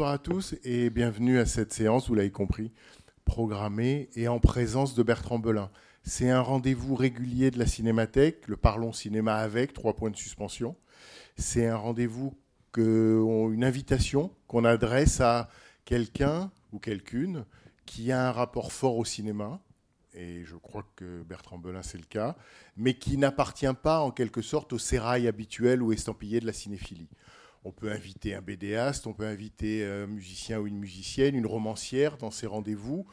Bonsoir à tous et bienvenue à cette séance, vous l'avez compris, programmée et en présence de Bertrand Belin. C'est un rendez-vous régulier de la Cinémathèque, le Parlons Cinéma avec, trois points de suspension. C'est un rendez-vous, une invitation qu'on adresse à quelqu'un ou quelqu'une qui a un rapport fort au cinéma, et je crois que Bertrand Belin c'est le cas, mais qui n'appartient pas en quelque sorte au sérail habituel ou estampillé de la cinéphilie. On peut inviter un bédéaste, on peut inviter un musicien ou une musicienne, une romancière dans ces rendez-vous.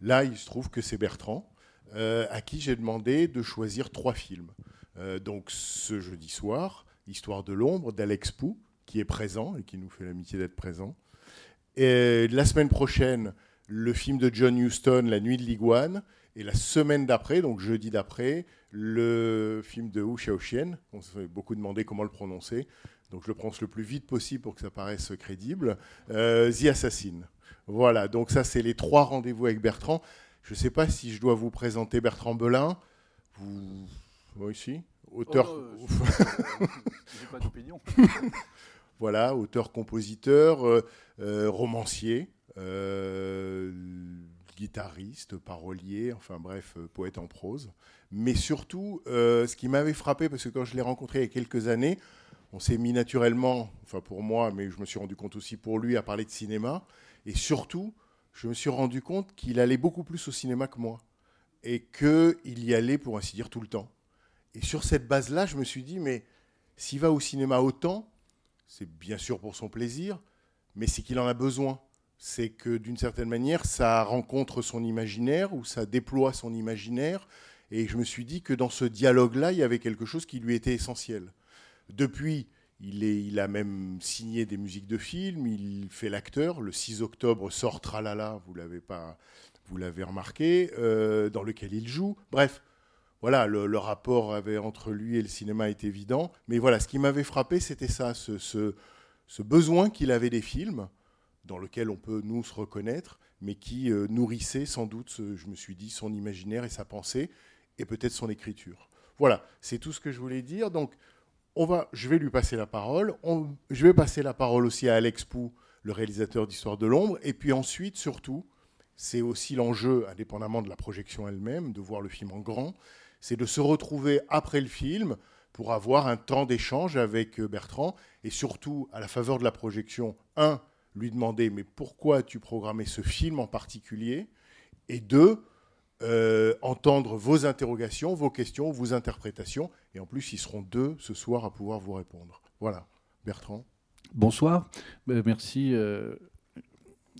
Là, il se trouve que c'est Bertrand, euh, à qui j'ai demandé de choisir trois films. Euh, donc ce jeudi soir, Histoire de l'ombre d'Alex Pou, qui est présent et qui nous fait l'amitié d'être présent. Et la semaine prochaine, le film de John Huston, La nuit de l'iguane. Et la semaine d'après, donc jeudi d'après, le film de Wu Xiaoxian. On s'est beaucoup demandé comment le prononcer. Donc je le prononce le plus vite possible pour que ça paraisse crédible. Euh, The Assassin. Voilà, donc ça c'est les trois rendez-vous avec Bertrand. Je ne sais pas si je dois vous présenter Bertrand Belin. Vous... Moi aussi Auteur... Oh, euh, J'ai pas d'opinion. voilà, auteur-compositeur, euh, euh, romancier, euh, guitariste, parolier, enfin bref, poète en prose. Mais surtout, ce qui m'avait frappé, parce que quand je l'ai rencontré il y a quelques années, on s'est mis naturellement, enfin pour moi, mais je me suis rendu compte aussi pour lui, à parler de cinéma. Et surtout, je me suis rendu compte qu'il allait beaucoup plus au cinéma que moi. Et qu'il y allait, pour ainsi dire, tout le temps. Et sur cette base-là, je me suis dit, mais s'il va au cinéma autant, c'est bien sûr pour son plaisir, mais c'est qu'il en a besoin. C'est que d'une certaine manière, ça rencontre son imaginaire ou ça déploie son imaginaire. Et je me suis dit que dans ce dialogue-là, il y avait quelque chose qui lui était essentiel. Depuis, il, a même signé des musiques de films, il fait l'acteur. Le 6 octobre sort Tralala, vous l'avez pas, vous l'avez remarqué, euh, dans lequel il joue. Bref, voilà, le, rapport avait, entre lui et le cinéma est évident. Mais voilà, ce qui m'avait frappé, c'était ça, ce, besoin qu'il avait des films, dans lequel on peut nous se reconnaître, mais qui euh, nourrissait sans doute, ce, je me suis dit, son imaginaire et sa pensée, et peut-être son écriture. Voilà, c'est tout ce que je voulais dire. Donc, on va, je vais lui passer la parole. Je vais passer la parole aussi à Alex Pou, le réalisateur d'Histoire de l'ombre. Et puis ensuite, surtout, c'est aussi l'enjeu, indépendamment de la projection elle-même, de voir le film en grand, c'est de se retrouver après le film pour avoir un temps d'échange avec Bertrand et surtout, à la faveur de la projection, un, lui demander mais pourquoi as-tu programmé ce film en particulier? Et deux, euh, entendre vos interrogations, vos questions, vos interprétations. Et en plus, ils seront deux ce soir à pouvoir vous répondre. Voilà, Bertrand. Bonsoir, merci. Euh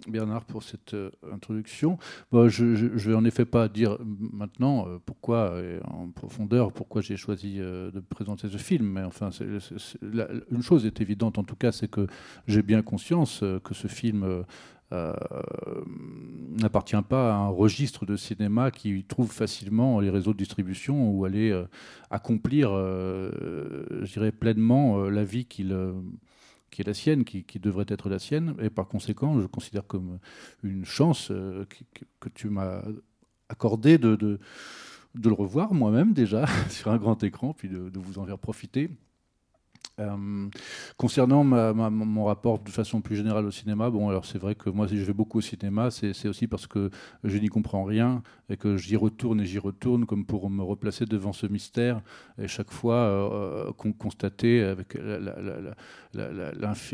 Bernard pour cette euh, introduction. Je ne vais en effet pas dire maintenant euh, pourquoi, euh, en profondeur, pourquoi j'ai choisi euh, de présenter ce film. Mais enfin, une chose est évidente en tout cas, c'est que j'ai bien conscience euh, que ce film euh, n'appartient pas à un registre de cinéma qui trouve facilement les réseaux de distribution où aller accomplir, je dirais, pleinement la vie qui est la sienne, qui, devrait être la sienne, et par conséquent, je considère comme une chance euh, que, tu m'as accordé de, le revoir moi-même déjà sur un grand écran, puis de vous en faire profiter. Euh, concernant mon rapport de façon plus générale au cinéma, bon, alors c'est vrai que moi, si je vais beaucoup au cinéma, c'est aussi parce que je n'y comprends rien et que j'y retourne et j'y retourne comme pour me replacer devant ce mystère et chaque fois euh, con constater avec la, la, la- la- comment dire,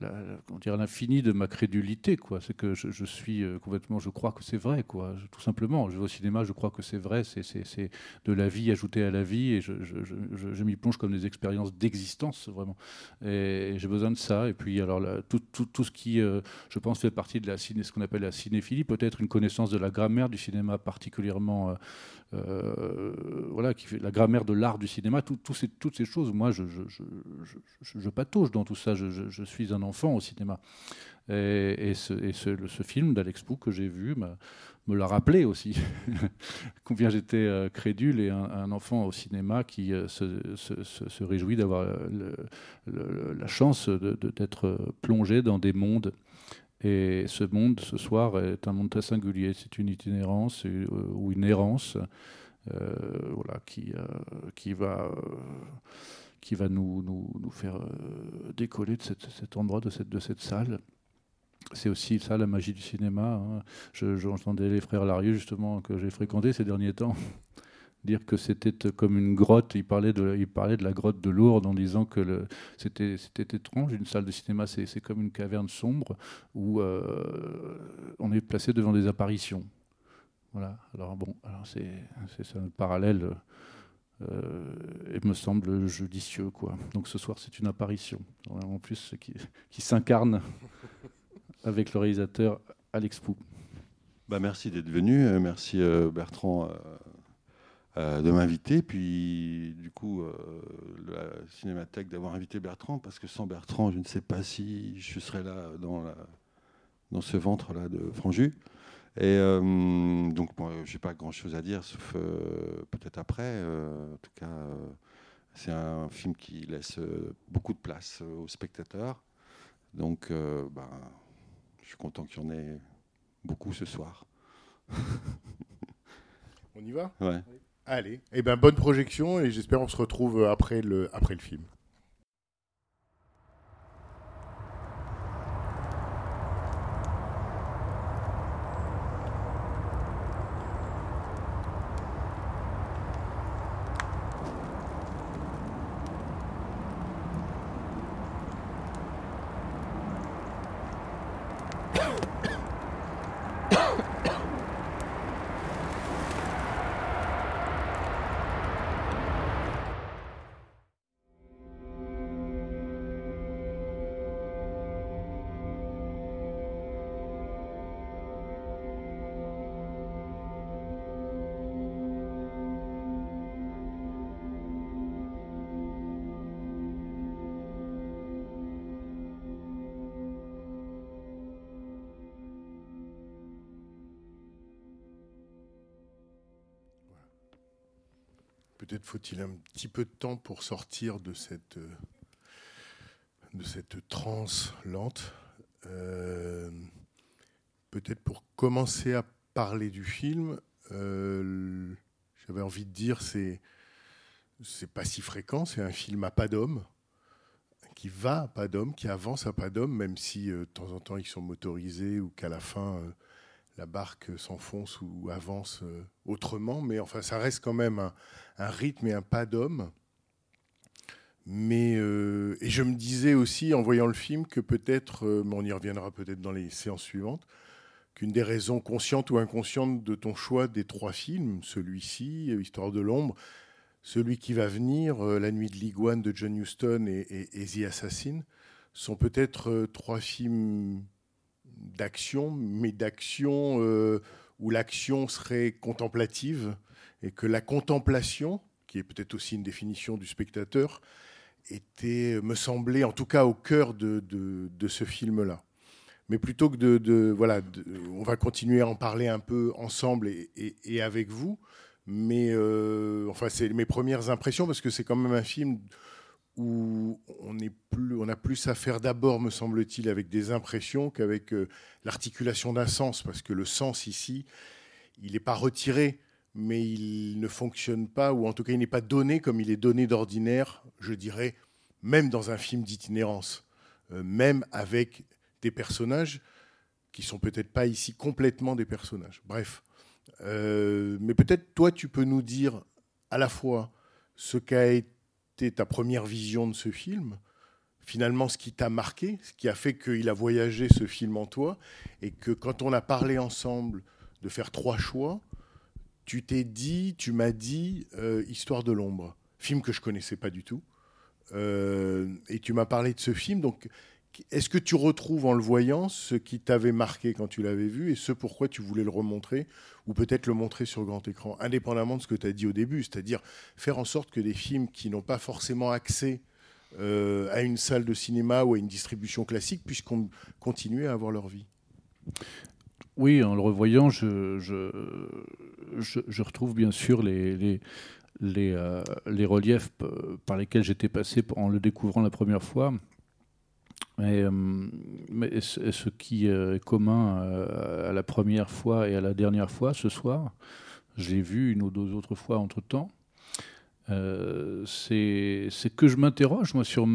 l'infini de ma crédulité. quoi. C'est que je, suis euh, complètement, je crois que c'est vrai, quoi. Tout simplement. Je vais au cinéma, je crois que c'est vrai. C'est, de la vie ajoutée à la vie, et je, m'y plonge comme des expériences d'existence, vraiment. Et, j'ai besoin de ça. Et puis, alors, tout, ce qui, euh, je pense, fait partie de la ciné, ce qu'on appelle la cinéphilie, peut-être une connaissance de la grammaire du cinéma particulièrement. euh, voilà, qui fait la grammaire de l'art du cinéma, toutes ces choses. Moi, je, je, patauge dans tout ça. Je, suis un enfant au cinéma. Et, ce, film d'Alex Pou que j'ai vu me l'a rappelé aussi. Combien j'étais euh, crédule et un, enfant au cinéma qui euh, se, se- réjouit d'avoir euh, la chance d'être euh, plongé dans des mondes. Et ce monde, ce soir, est un monde très singulier. C'est une itinérance euh, ou une errance euh, voilà, qui, euh, qui va, qui va nous, nous, nous faire décoller de cet endroit, de cette, de cette salle. C'est aussi ça la magie du cinéma. hein. Je- J'entendais les frères Larieux, justement, que j'ai fréquentés ces derniers temps, dire que c'était comme une grotte. Il parlait, de, il parlait de la grotte de Lourdes en disant que c'était étrange. Une salle de cinéma, c'est comme une caverne sombre où euh, on est placé devant des apparitions. Voilà. Alors bon, alors c'est un parallèle euh, et me semble judicieux quoi. Donc ce soir c'est une apparition. En plus qui, qui s'incarne avec le réalisateur Alex Pou. Bah, merci d'être venu. Euh, Merci euh, Bertrand euh, euh, de m'inviter. Puis du coup, euh, la Cinémathèque d'avoir invité Bertrand, parce que sans Bertrand, je ne sais pas si je serais là dans, la- dans ce ventre-là de Franju. Et euh, donc, je n'ai pas grand-chose à dire, sauf euh, peut-être après. Euh, en tout cas, euh, c'est un film qui laisse euh, beaucoup de place euh, aux spectateurs. Donc, euh, ben, je suis content qu'il y en ait beaucoup ce soir. On y va? Ouais. Allez. Eh ben, bonne projection et j'espère on se retrouve après le, après le film. Faut-il un petit peu de temps pour sortir de cette, euh, de cette transe lente. Euh, Peut-être pour commencer à parler du film, euh, j'avais envie de dire c'est c'est pas si fréquent, c'est un film à pas d'homme qui va à pas d'homme, qui avance à pas d'homme, même si de temps en temps ils sont motorisés ou qu'à la fin la barque s'enfonce ou avance euh, autrement, mais enfin ça reste quand même un, rythme et un pas d'homme. Mais euh, et je me disais aussi en voyant le film que peut-être, euh, on y reviendra peut-être dans les séances suivantes, qu'une des raisons conscientes ou inconscientes de ton choix des trois films, celui-ci, Histoire de l'ombre, celui qui va venir, La nuit de l'iguane de John Huston et, et, Assassin, sont peut-être trois films d'action, mais d'action euh, où l'action serait contemplative et que la contemplation, qui est peut-être aussi une définition du spectateur, était, me semblait en tout cas au cœur de, de, ce film-là. Mais plutôt que de, de voilà, on va continuer à en parler un peu ensemble et, et- et avec vous. Mais euh, enfin, c'est mes premières impressions parce que c'est quand même un film où on, plus, a plus à faire d'abord, me semble-t-il, avec des impressions qu'avec euh, l'articulation d'un sens, parce que le sens ici, il n'est pas retiré, mais il ne fonctionne pas, ou en tout cas, il n'est pas donné comme il est donné d'ordinaire, je dirais, même dans un film d'itinérance, euh, même avec des personnages qui sont peut-être pas ici complètement des personnages. Bref, Euh, mais peut-être toi, tu peux nous dire à la fois ce qu'a été ta première vision de ce film, finalement ce qui t'a marqué, ce qui a fait qu'il a voyagé ce film en toi, et que quand on a parlé ensemble de faire trois choix, tu t'es dit, tu m'as dit euh, Histoire de l'ombre, film que je connaissais pas du tout, Euh, et tu m'as parlé de ce film, donc est-ce que tu retrouves en le voyant ce qui t'avait marqué quand tu l'avais vu et ce pourquoi tu voulais le remontrer ou peut-être le montrer sur grand écran, indépendamment de ce que tu as dit au début, c'est-à-dire faire en sorte que des films qui n'ont pas forcément accès euh, à une salle de cinéma ou à une distribution classique puissent con- continuer à avoir leur vie? Oui, en le revoyant, je, retrouve bien sûr les, euh, reliefs p- par lesquels j'étais passé en le découvrant la première fois. Et, euh, mais ce et ce qui euh, est commun euh, à la première fois et à la dernière fois ce soir, je l'ai vu une ou deux autres fois entre-temps, euh, c'est que je m'interroge moi sur,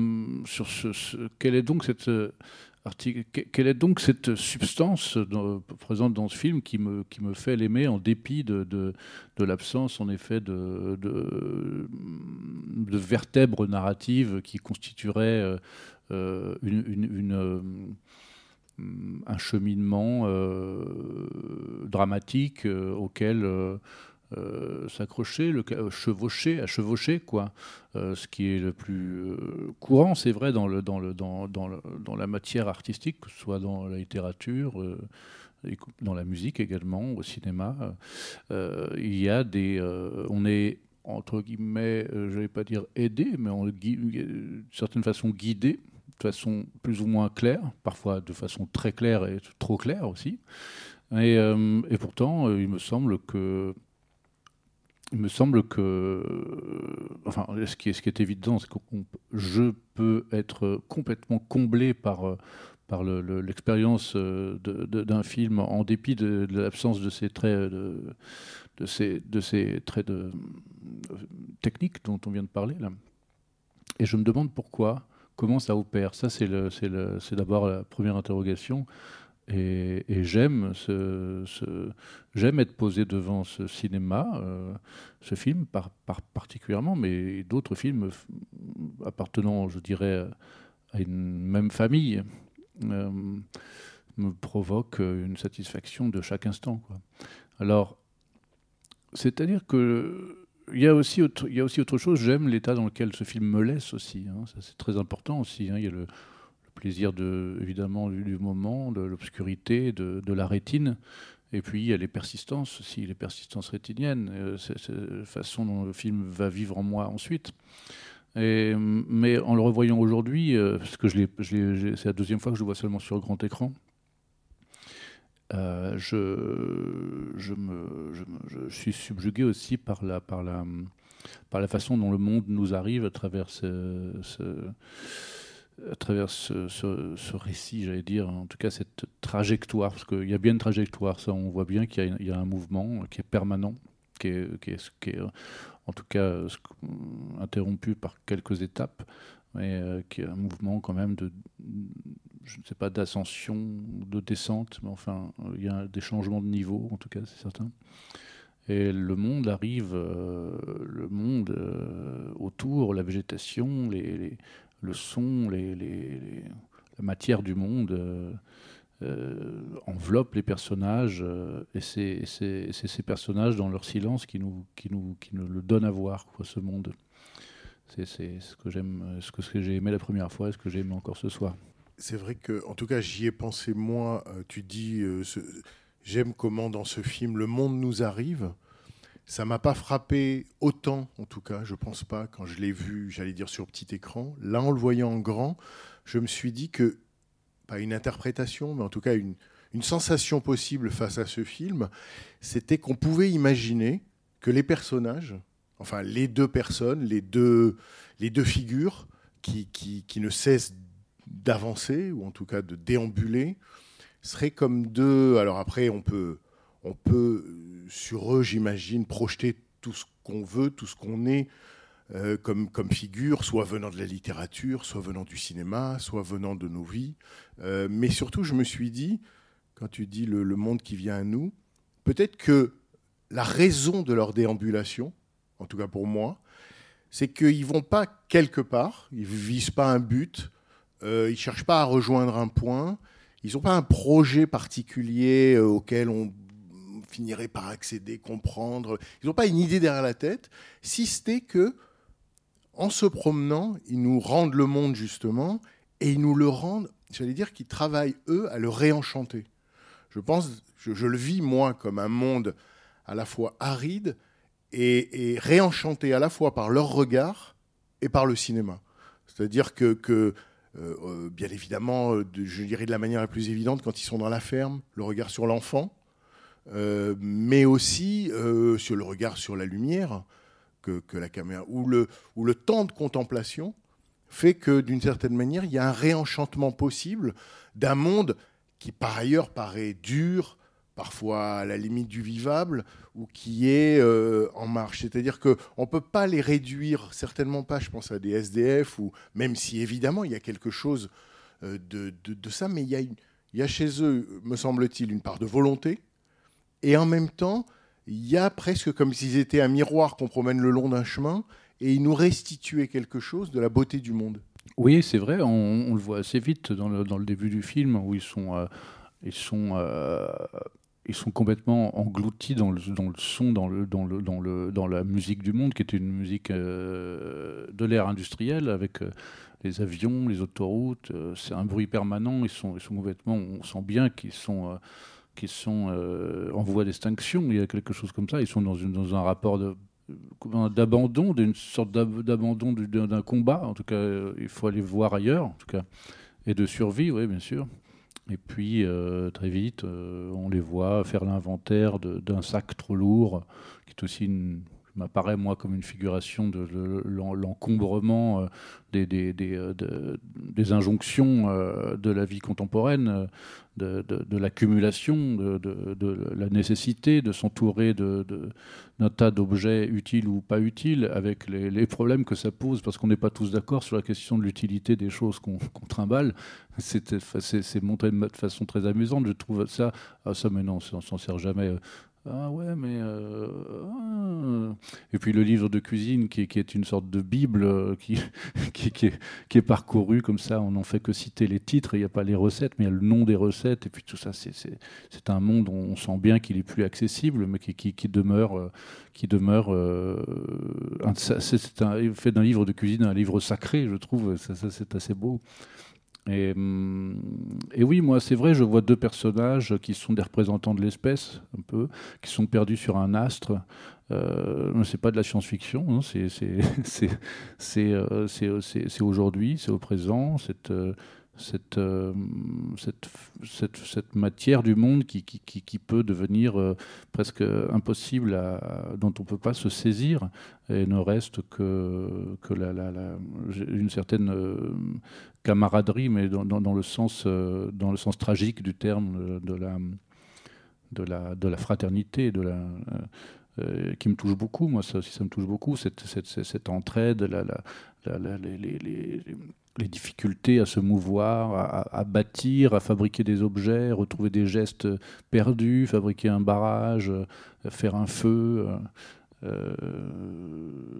sur ce, quelle est donc cette euh, article, que- quelle est donc cette substance présente dans ce film qui me, qui me fait l'aimer en dépit de, de, l'absence en effet de, de, de vertèbres narratives qui constitueraient euh, euh, une, euh, un cheminement euh, dramatique euh, auquel euh, euh, s'accrocher, le, chevaucher, à chevaucher, quoi. Euh, ce qui est le plus euh, courant, c'est vrai, dans, le, dans, le, dans, dans, le- dans la matière artistique, que ce soit dans la littérature, euh, dans la musique également, au cinéma. Euh, il y a des. euh, on est entre guillemets, euh, je ne vais pas dire aidé, mais euh, d'une certaine façon guidé, façon plus ou moins claire, parfois de façon très claire et trop claire aussi. Et, euh, pourtant, euh, il me semble que il me semble que, enfin, ce qui est, évident, c'est que je peux être complètement comblé par, euh, par le- le- l'expérience d'un film en dépit de, l'absence de ces traits, de, de ces, de ces traits de, techniques dont on vient de parler là. Et je me demande pourquoi, comment ça opère. Ça, c'est d'abord la première interrogation. Et, j'aime être posé devant ce cinéma, euh, ce film par, par- particulièrement, mais d'autres films appartenant, je dirais, à une même famille euh, me provoquent une satisfaction de chaque instant. Alors, c'est-à-dire que il y a aussi autre, il y a aussi autre chose. J'aime l'état dans lequel ce film me laisse aussi. hein. Ça, c'est très important aussi. hein. Il y a le, plaisir de, évidemment du, moment, de l'obscurité, de, la rétine. Et puis il y a les persistances aussi, les persistances rétiniennes, euh, c'est, la façon dont le film va vivre en moi ensuite. Mais en le revoyant aujourd'hui, euh, parce que c'est la deuxième fois que je le vois seulement sur grand écran, euh, je, suis subjugué aussi par la, façon dont le monde nous arrive à travers ce, récit, j'allais dire, en tout cas cette trajectoire, parce qu'il y a bien une trajectoire, on voit bien qu'il y a, un mouvement qui est permanent, qui est, en tout cas interrompu par quelques étapes, mais euh, qui est un mouvement quand même de, je ne sais pas, d'ascension, de descente, mais enfin, euh, il y a des changements de niveau, en tout cas, c'est certain. Et le monde arrive, euh, le monde euh, autour, la végétation, les, le son, les, la matière du monde euh, enveloppe les personnages, et c'est ces personnages dans leur silence qui nous, qui nous, qui nous le donnent à voir, quoi, ce monde. C'est ce que j'aime, ce que j'ai aimé la première fois, et ce que j'ai aimé encore ce soir. C'est vrai que, en tout cas, j'y ai pensé moi. Euh, tu dis, euh, j'aime comment dans ce film le monde nous arrive. Ça m'a pas frappé autant, en tout cas, je pense pas, quand je l'ai vu, j'allais dire sur petit écran. Là, en le voyant en grand, je me suis dit que, pas une interprétation, mais en tout cas une, une sensation possible face à ce film, c'était qu'on pouvait imaginer que les personnages, enfin les deux personnes, les deux, les deux figures qui, qui, qui ne cessent d'avancer, ou en tout cas de déambuler, seraient comme deux. Alors après, on peut, on peut euh, sur eux, j'imagine, projeter tout ce qu'on veut, tout ce qu'on est euh, comme, comme figure, soit venant de la littérature, soit venant du cinéma, soit venant de nos vies. Euh, mais surtout, je me suis dit, quand tu dis le, le monde qui vient à nous, peut-être que la raison de leur déambulation, en tout cas pour moi, c'est qu'ils vont pas quelque part, ils visent pas un but, euh, ils cherchent pas à rejoindre un point, ils n'ont pas un projet particulier euh, auquel on finirait par accéder, comprendre. Ils n'ont pas une idée derrière la tête, si c'était que, en se promenant, ils nous rendent le monde justement, et ils nous le rendent, j'allais dire qu'ils travaillent eux à le réenchanter. Je pense, je, le vis moi comme un monde à la fois aride et, réenchanté à la fois par leur regard et par le cinéma. C'est-à-dire que euh, euh, bien évidemment, euh, je dirais de la manière la plus évidente, quand ils sont dans la ferme, le regard sur l'enfant, mais aussi sur le regard sur la lumière que, que la caméra, où le, où le temps de contemplation fait que, d'une certaine manière, il y a un réenchantement possible d'un monde qui, par ailleurs, paraît dur, parfois à la limite du vivable, ou qui est euh, en marche. C'est-à-dire qu'on ne peut pas les réduire, certainement pas, je pense à des SDF, ou même si évidemment il y a quelque chose euh, de, de- ça, mais il y, a il y a chez eux, me semble-t-il, une part de volonté, et en même temps, il y a presque comme s'ils étaient un miroir qu'on promène le long d'un chemin, et ils nous restituaient quelque chose de la beauté du monde. Oui, c'est vrai, on, le voit assez vite dans le, dans le début du film où ils sont, euh, ils sont, ils sont complètement engloutis dans le, son, dans, le, dans, le, dans, le, dans la musique du monde, qui est une musique euh, de l'ère industrielle avec euh, les avions, les autoroutes. euh, c'est un bruit permanent. Ils sont, ils sont complètement, on sent bien qu'ils sont, qu'ils sont en voie d'extinction. Il y a quelque chose comme ça. Ils sont dans, une, dans un rapport d'abandon, d'une sorte d'ab- d'abandon du- d'un combat. En tout cas, il faut aller voir ailleurs, en tout cas, et de survie, oui, bien sûr. Et puis, euh, très vite, euh, on les voit faire l'inventaire d'un sac trop lourd, qui est aussi une m'apparaît moi comme une figuration de, de l'en- l'encombrement euh, des, des, des, euh, de- des injonctions euh, de la vie contemporaine, de, l'accumulation, de, la nécessité de s'entourer d'un tas d'objets utiles ou pas utiles, avec les, les problèmes que ça pose, parce qu'on n'est pas tous d'accord sur la question de l'utilité des choses qu'on qu'on trimballe. C'est montré de façon très amusante, je trouve ça. Ah, ça, mais non, on s'en sert jamais. Ah ouais, mais... euh, ah. Et puis le livre de cuisine, qui, qui est une sorte de Bible, euh, qui, est, qui est parcouru comme ça, on n'en fait que citer les titres, il n'y a pas les recettes, mais il y a le nom des recettes, et puis tout ça, c'est- un monde où on sent bien qu'il est plus accessible, mais qui, demeure... qui demeure fait d'un livre de cuisine un livre sacré, je trouve. Ça, c'est assez beau. Et, hum, et oui, moi, c'est vrai, je vois deux personnages qui sont des représentants de l'espèce, un peu, qui sont perdus sur un astre. Euh, c'est pas de la science-fiction, c'est aujourd'hui, c'est au présent, cette euh, euh, matière du monde qui, peut devenir euh, presque impossible, dont on ne peut pas se saisir, et ne reste que, une certaine camaraderie, mais dans, dans- dans le sens, euh, dans le sens tragique du terme de, de la, de, la, de la fraternité, euh, euh, qui me touche beaucoup, moi ça aussi ça me touche beaucoup, cette, cette, cette- entraide, la, la- les, difficultés à se mouvoir, à, bâtir, à fabriquer des objets, retrouver des gestes perdus, fabriquer un barrage, euh, faire un feu, euh, euh,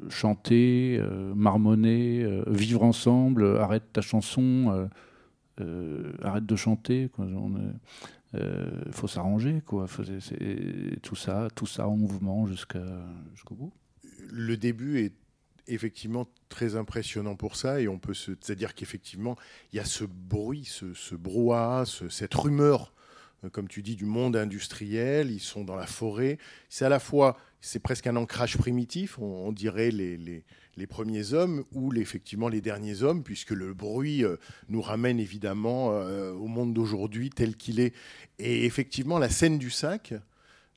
chanter, euh, marmonner, euh, vivre ensemble, euh, arrête ta chanson, euh, euh, arrête de chanter. quoi. On euh, faut s'arranger, quoi. C'est- c'est- tout ça, tout ça en mouvement jusqu'au bout. le début est effectivement très impressionnant pour ça et on peut se c'est-à-dire qu'effectivement il y a ce bruit ce, brouhaha ce- cette rumeur euh, comme tu dis du monde industriel ils sont dans la forêt c'est à la fois c'est presque un ancrage primitif on, dirait les, les, premiers hommes ou effectivement les derniers hommes puisque le bruit euh, nous ramène évidemment euh, au monde d'aujourd'hui tel qu'il est et effectivement la scène du sac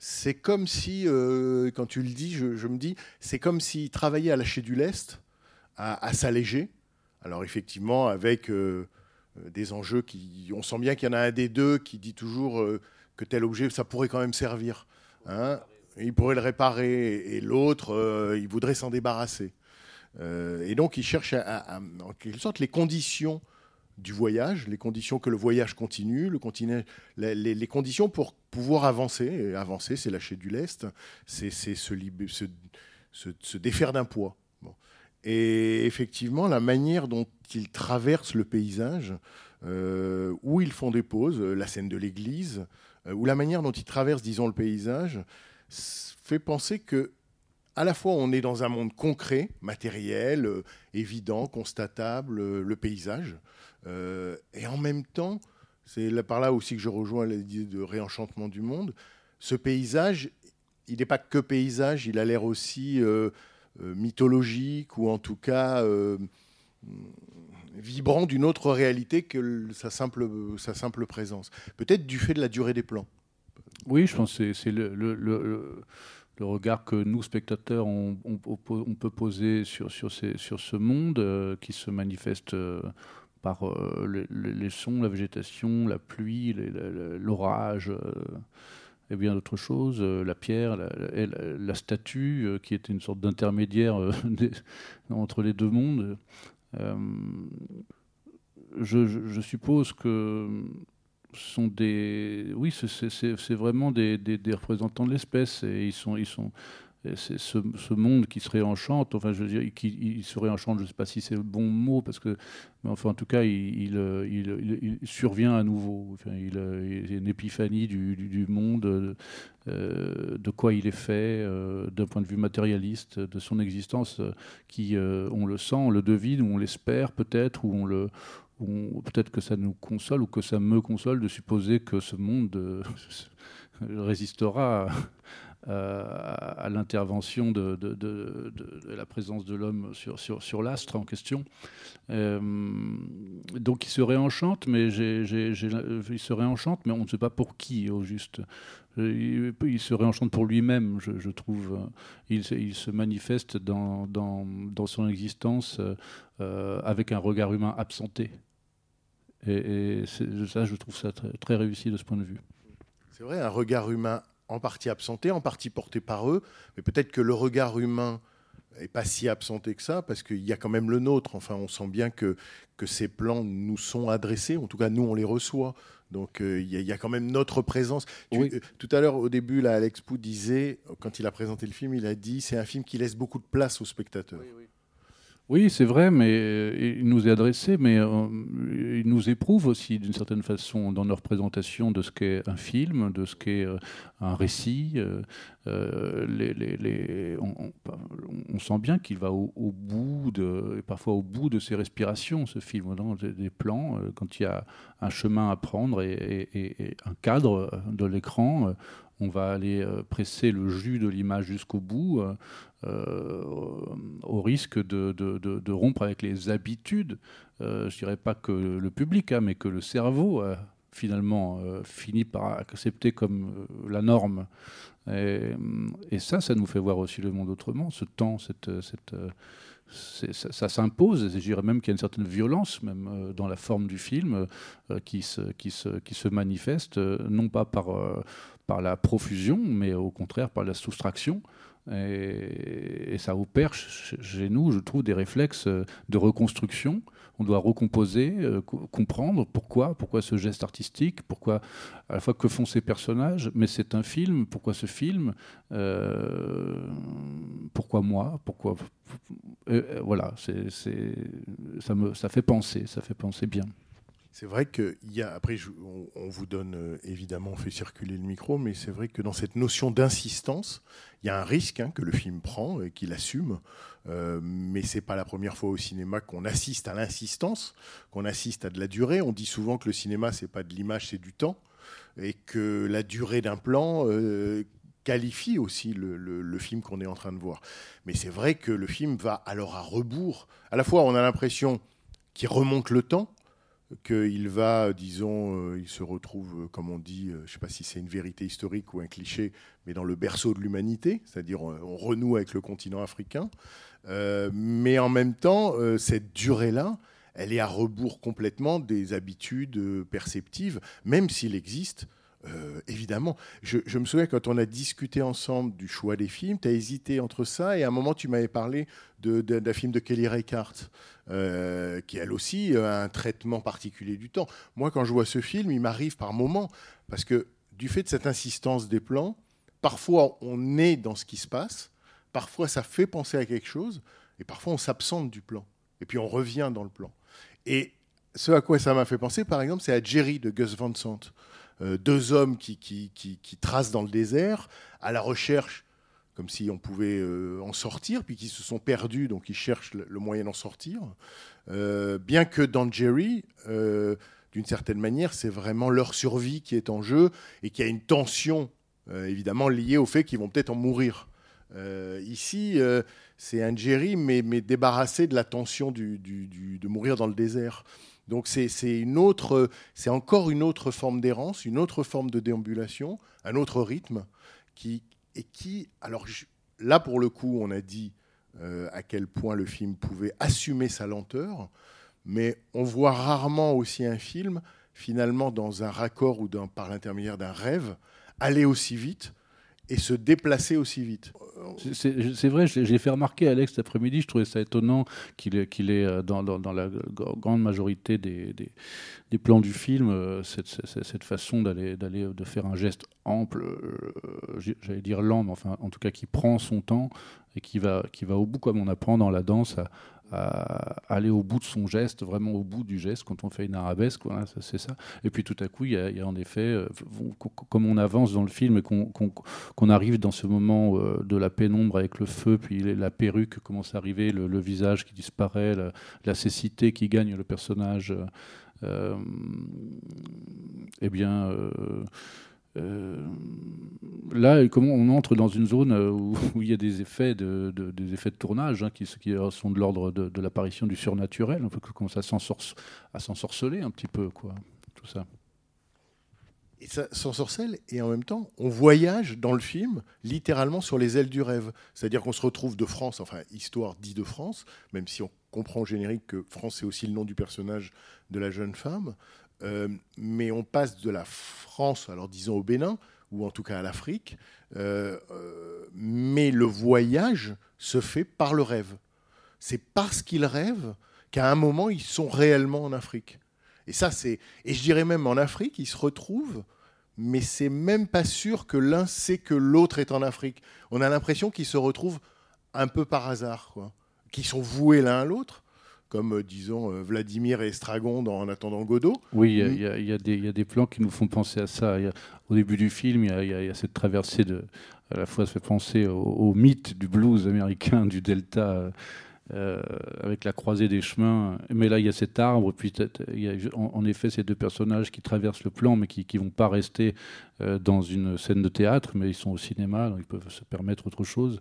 c'est comme si, euh, quand tu le dis, je, me dis, c'est comme s'ils travaillaient à lâcher du lest, à, s'alléger. Alors effectivement, avec euh, euh, des enjeux qui... On sent bien qu'il y en a un des deux qui dit toujours euh, que tel objet, ça pourrait quand même servir. hein. il pourrait le réparer, et l'autre, euh, il voudrait s'en débarrasser. Euh, et donc, il cherche à, en quelque sorte les conditions du voyage, les conditions que le voyage continue, le les, conditions pour pouvoir avancer. Avancer, c'est lâcher du lest, c'est se, défaire d'un poids. Et effectivement, la manière dont ils traversent le paysage, euh, où ils font des pauses, euh, la scène de l'église, euh, ou la manière dont ils traversent, disons, le paysage, fait penser que à la fois on est dans un monde concret, matériel, évident, constatable, le paysage, et en même temps, c'est par là aussi que je rejoins l'idée de réenchantement du monde, ce paysage, il n'est pas que paysage, il a l'air aussi mythologique ou en tout cas vibrant d'une autre réalité que sa simple, présence. Peut-être du fait de la durée des plans. Oui, je pense que c'est- le, regard que nous, spectateurs, on, peut poser sur, ce monde euh, qui se manifeste euh, par euh, les, sons, la végétation, la pluie, l'orage. et bien d'autres choses, la pierre, la, la- statue, qui était une sorte d'intermédiaire entre les deux mondes. Euh, je, je- suppose que sont des. Oui, c'est- vraiment des, représentants de l'espèce. Et ils sont. Ce, ce monde qui se réenchante, enfin je dire, qui il se réenchante, je ne sais pas si c'est le bon mot, parce que, mais enfin en tout cas, il, survient à nouveau. Il, y a une épiphanie du, monde, euh, de quoi il est fait, euh, d'un point de vue matérialiste, de son existence, euh, qui, on le sent, on le devine, ou on l'espère peut-être, ou on le, peut-être que ça nous console ou que ça me console de supposer que ce monde euh, résistera à, à l'intervention de, la présence de l'homme sur, l'astre en question. Euh, donc il se réenchante, mais il se réenchante, mais on ne sait pas pour qui au juste. Euh, Il, il se réenchante pour lui-même, je, trouve. Il, se- manifeste dans, son existence euh, euh, avec un regard humain absenté. Et, ça, je trouve ça très, très réussi de ce point de vue. C'est vrai, un regard humain en partie absenté, en partie porté par eux, mais peut-être que le regard humain est pas si absenté que ça, parce qu'il y a quand même le nôtre. Enfin, on sent bien que, que ces plans nous sont adressés, en tout cas, nous, on les reçoit. Donc, euh, il y, a- il y a quand même notre présence. Tu- Oui. euh, tout à l'heure, au début, là, Alex Pou disait, quand il a présenté le film, il a dit c'est un film qui laisse beaucoup de place au spectateur. Oui, c'est vrai, mais euh, il nous est adressé, mais euh, il nous éprouve aussi d'une certaine façon dans leur présentation de ce qu'est un film, de ce qu'est euh, un récit. on, sent bien qu'il va au, bout de, et parfois au bout de ses respirations, ce film, dans des, plans, quand il y a un chemin à prendre et, un cadre de l'écran. On va aller euh, presser le jus de l'image jusqu'au bout. euh, euh, au risque de, rompre avec les habitudes, je dirais pas que le public, hein, mais que le cerveau finalement finit par accepter comme la norme. Et, ça, ça nous fait voir aussi le monde autrement, ce temps, ça, s'impose, je dirais même qu'il y a une certaine violence même dans la forme du film qui, se, manifeste, non pas par, par la profusion, mais au contraire par la soustraction. Et, ça opère ch- chez nous, je trouve, des réflexes euh, de reconstruction. On doit recomposer, euh, co- comprendre pourquoi, pourquoi ce geste artistique, pourquoi à la fois que font ces personnages, mais c'est un film, pourquoi ce film, euh, pourquoi moi, pourquoi, voilà, ça me, ça fait penser, ça fait penser bien. C'est vrai qu'il y a, après, on, vous donne, euh, évidemment, on fait circuler le micro, mais c'est vrai que dans cette notion d'insistance, il y a un risque hein, que le film prend et qu'il assume. Euh, mais c'est pas la première fois au cinéma qu'on assiste à l'insistance, qu'on assiste à de la durée. On dit souvent que le cinéma, c'est pas de l'image, c'est du temps. Et que la durée d'un plan euh, qualifie aussi le, le- le film qu'on est en train de voir. Mais c'est vrai que le film va alors à rebours. À la fois, on a l'impression qu'il remonte le temps, qu'il va, disons, euh, il se retrouve, euh, comme on dit, euh, je ne sais pas si c'est une vérité historique ou un cliché, mais dans le berceau de l'humanité, c'est-à-dire on, renoue avec le continent africain. Euh, mais en même temps, euh, cette durée-là, elle est à rebours complètement des habitudes euh, perceptives, même s'il existe. Euh, évidemment, je, me souviens quand on a discuté ensemble du choix des films, tu as hésité entre ça et à un moment tu m'avais parlé d'un film de Kelly Reichardt, euh, qui elle aussi a un traitement particulier du temps. Moi, quand je vois ce film, il m'arrive par moments, parce que du fait de cette insistance des plans, parfois on est dans ce qui se passe, parfois ça fait penser à quelque chose, Et parfois, on s'absente du plan. Et puis, on revient dans le plan. Et ce à quoi ça m'a fait penser, par exemple, c'est à Jerry de Gus Van Sant. Euh, deux hommes qui, tracent dans le désert à la recherche, comme si on pouvait euh, en sortir, puis qui se sont perdus, donc ils cherchent le, moyen d'en sortir. Euh, bien que dans Jerry, d'une certaine manière, c'est vraiment leur survie qui est en jeu et qu'il y a une tension, évidemment, liée au fait qu'ils vont peut-être en mourir. Ici, c'est un Jerry, mais, débarrassé de la tension du- de mourir dans le désert. Donc c'est une autre, c'est encore une autre forme d'errance, une autre forme de déambulation, un autre rythme qui et qui, alors là pour le coup, on a dit euh, à quel point le film pouvait assumer sa lenteur, mais on voit rarement aussi un film finalement dans un raccord ou par l'intermédiaire d'un rêve aller aussi vite et se déplacer aussi vite. C'est- vrai, j'ai fait remarquer Alex cet après-midi, je trouvais ça étonnant qu'il est, euh, dans, la grande majorité des, plans du film, euh, cette, cette- façon d'aller, de faire un geste ample, euh, j'allais dire lent, mais enfin en tout cas qui prend son temps et qui va, qui va au bout, comme on apprend dans la danse, à aller au bout de son geste, vraiment au bout du geste, quand on fait une arabesque, c'est ça. Et puis tout à coup, il y a, en effet, euh, comme on avance dans le film et qu'on, arrive dans ce moment euh, de la pénombre avec le feu, puis la perruque commence à arriver, le, visage qui disparaît, la, cécité qui gagne le personnage. euh, eh bien, euh, là, comment on entre dans une zone euh, où, il y a des effets de, de- des effets de tournage hein, qui, sont de l'ordre de, l'apparition du surnaturel, on peut commencer à s'ensorce- à s'ensorceler un petit peu, quoi, tout ça. Et ça s'ensorcelle, et en même temps, on voyage dans le film littéralement sur les ailes du rêve. C'est-à-dire qu'on se retrouve de France, enfin, histoire dit de France, même si on comprend au générique que France, c'est aussi le nom du personnage de la jeune femme. Euh, mais on passe de la France, alors disons au Bénin, ou en tout cas à l'Afrique, euh, euh, mais le voyage se fait par le rêve. C'est parce qu'ils rêvent qu'à un moment, ils sont réellement en Afrique. Et ça, c'est. Et je dirais même en Afrique, ils se retrouvent, mais c'est même pas sûr que l'un sait que l'autre est en Afrique. On a l'impression qu'ils se retrouvent un peu par hasard, quoi. Qu'ils sont voués l'un à l'autre, comme, euh, disons, euh, Vladimir et Estragon dans En attendant Godot. Oui, il y a- y, y des- il y a des plans qui nous font penser à ça. A- au début du film, il y a, cette traversée de. À la fois, ça fait penser au, au mythe du blues américain, du delta, euh, avec la croisée des chemins. Mais là, il y a cet arbre, puis t'as- t'as- il y a en, en effet ces deux personnages qui traversent le plan, mais qui ne vont pas rester euh, dans une scène de théâtre, mais ils sont au cinéma, donc ils peuvent se permettre autre chose.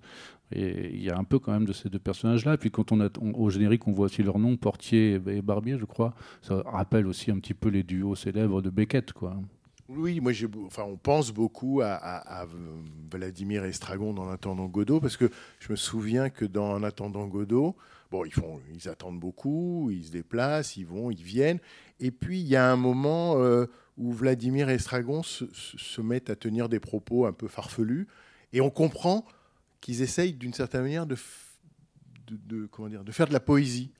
Il y a un peu quand même de ces deux personnages-là. Puis quand on a au générique, on voit aussi leur nom, Portier et Barbier, je crois. Ça rappelle aussi un petit peu les duos célèbres de Beckett, quoi. Oui, moi, enfin, on pense beaucoup à, à- à Vladimir Estragon dans En attendant Godot, parce que je me souviens que dans En attendant Godot, bon, ils, attendent beaucoup, ils se déplacent, ils vont, ils viennent. Et puis, il y a un moment euh, où Vladimir Estragon se, se- mettent à tenir des propos un peu farfelus, et on comprend qu'ils essayent d'une certaine manière de, f- de, de- comment dire, de faire de la poésie.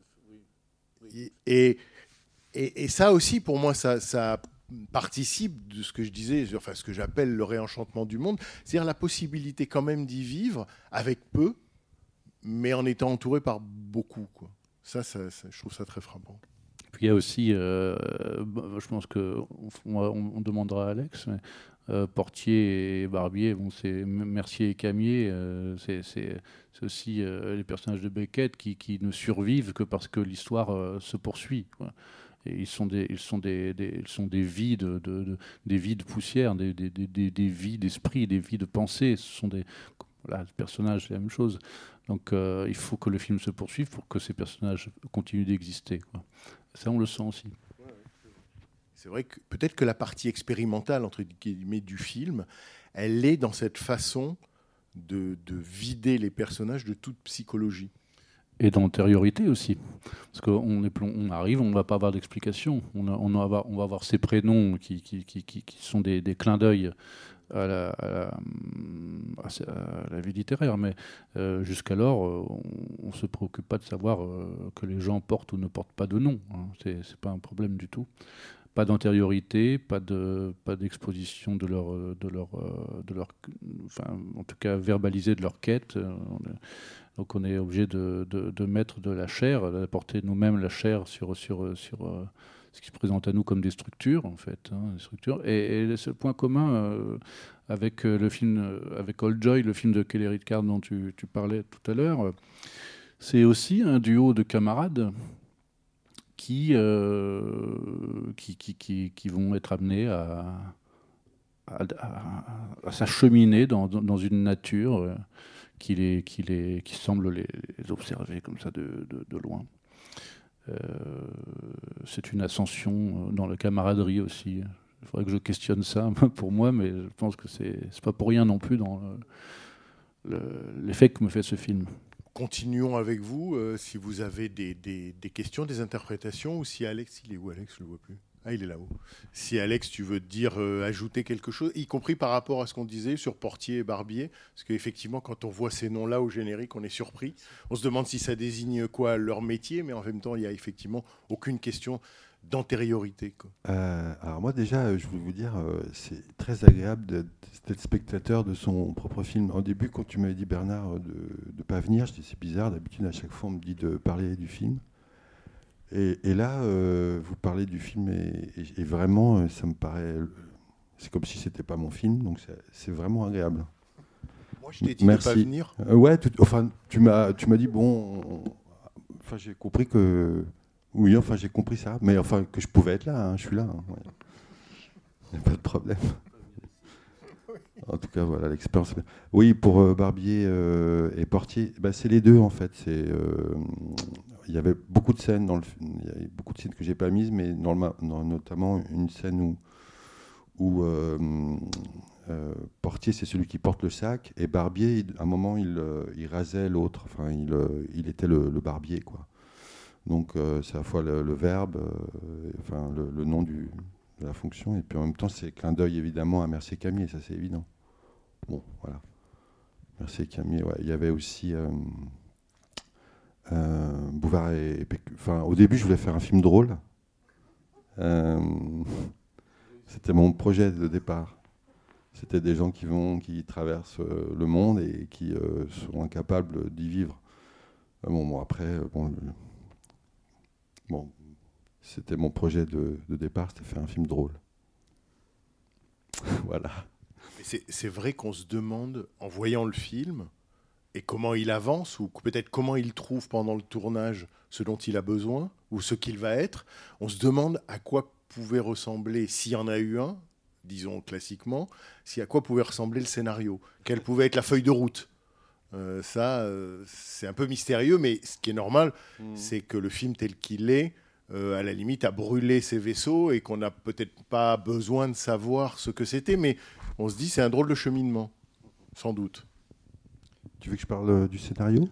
Et, et, et- et ça aussi, pour moi, ça, ça participe de ce que je disais, enfin ce que j'appelle le réenchantement du monde, c'est-à-dire la possibilité quand même d'y vivre avec peu, mais en étant entouré par beaucoup. Quoi. Ça, ça, ça, je trouve ça très frappant. Puis il y a aussi, euh, bah, je pense que on, on- on demandera à Alex, mais, euh, Portier et Barbier, c'est Mercier et Camier, euh, c'est aussi euh, les personnages de Beckett qui, qui ne survivent que parce que l'histoire euh, se poursuit. Et ils sont des, ils sont des, ils sont des vies de, de- de- des poussière, des, des, des- vies d'esprit, des vies de pensée. Ce sont des voilà, personnages, c'est la même chose. Donc il faut que le film se poursuive pour que ces personnages continuent d'exister. Ça, on le sent aussi. C'est vrai que peut-être que la partie expérimentale entre guillemets du film, elle est dans cette façon de, de vider les personnages de toute psychologie. Et d'antériorité aussi. Parce qu'on arrive, on ne va pas avoir d'explication. On, va avoir- ces prénoms qui, sont des, des clins d'œil à la, vie littéraire. Mais euh, jusqu'alors, euh, on ne se préoccupe pas de savoir euh, que les gens portent ou ne portent pas de nom. Hein. C'est n'est pas un problème du tout. Pas d'antériorité, pas de pas d'exposition de leur de leur euh, de leur enfin en tout cas verbalisée de leur quête. Euh, donc on est obligé de, de, mettre de la chair, d'apporter nous-mêmes la chair sur sur sur euh, ce qui se présente à nous comme des structures en fait, hein, des structures. Et, et seul point commun euh, avec euh, le film euh, avec Old Joy, le film de Kelly Rickard dont tu, tu parlais tout à l'heure, euh, c'est aussi un duo de camarades qui, euh, qui, qui, qui, qui vont être amenés à, à, s'acheminer dans, dans, une nature euh, qui, les, qui, les, qui semble les, observer comme ça de, de, loin. Euh, c'est une ascension dans la camaraderie aussi. Il faudrait que je questionne ça pour moi, mais je pense que c'est c'est pas pour rien non plus dans le- le- l'effet que me fait ce film. Continuons avec vous. euh, si vous avez des, questions, des interprétations, ou si Alex, il est où Alex? Je le vois plus. Ah, il est là-haut. Si Alex, tu veux dire, euh, ajouter quelque chose, y compris par rapport à ce qu'on disait sur Portier et Barbier, parce qu'effectivement, quand on voit ces noms-là au générique, on est surpris. On se demande si ça désigne quoi leur métier, mais en même temps, il n'y a effectivement aucune question d'antériorité. Euh, alors moi déjà, euh, je voulais vous dire, euh, c'est très agréable de- d'être spectateur de son propre film. Au début, quand tu m'avais dit Bernard de ne pas venir, je dis c'est bizarre. D'habitude, à chaque fois, on me dit de parler du film. Et, et là, euh, vous parlez du film et, et- et vraiment, ça me paraît, c'est comme si c'était pas mon film, donc c'est- vraiment agréable. Moi, je t'ai dit de Merci. pas venir. Euh, ouais, enfin, tu m'as, tu m'as dit bon, on- enfin, j'ai compris que, oui, enfin, j'ai compris ça, mais enfin, que je pouvais être là, hein, je suis là. Il n'y a pas de problème. En tout cas, voilà, l'expérience. Oui, pour euh, Barbier euh, et Portier, bah, c'est les deux en fait. C'est, euh, il y avait beaucoup de scènes dans le, il beaucoup de scènes que j'ai pas mises, mais dans notamment une scène où, Portier, c'est celui qui porte le sac, et Barbier, à un moment, il, il rasait l'autre. Enfin, il, il était le, le barbier, quoi. Donc, euh, c'est à la fois le, verbe, euh, enfin, le, nom du, de la fonction, et puis en même temps, c'est clin d'œil évidemment à Mercier Camier, ça c'est évident. Bon, voilà. Mercier Camier, ouais. Il y avait aussi euh, Bouvard et, et Pécu- Enfin, au début, je voulais faire un film drôle. C'était mon projet de départ. C'était des gens qui vont, qui traversent le monde et qui sont incapables d'y vivre. Bon, bon, après, bon, bon, c'était mon projet de, départ, c'était faire un film drôle. voilà. C'est vrai qu'on se demande, en voyant le film, et comment il avance, ou peut-être comment il trouve pendant le tournage ce dont il a besoin, ou ce qu'il va être, on se demande à quoi pouvait ressembler, s'il y en a eu un, disons classiquement, si à quoi pouvait ressembler le scénario, quelle pouvait être la feuille de route. Euh, ça, euh, c'est un peu mystérieux, mais ce qui est normal, c'est que le film tel qu'il est, euh, à la limite, a brûlé ses vaisseaux et qu'on n'a peut-être pas besoin de savoir ce que c'était, mais on se dit c'est un drôle de cheminement, sans doute. Tu veux que je parle du scénario?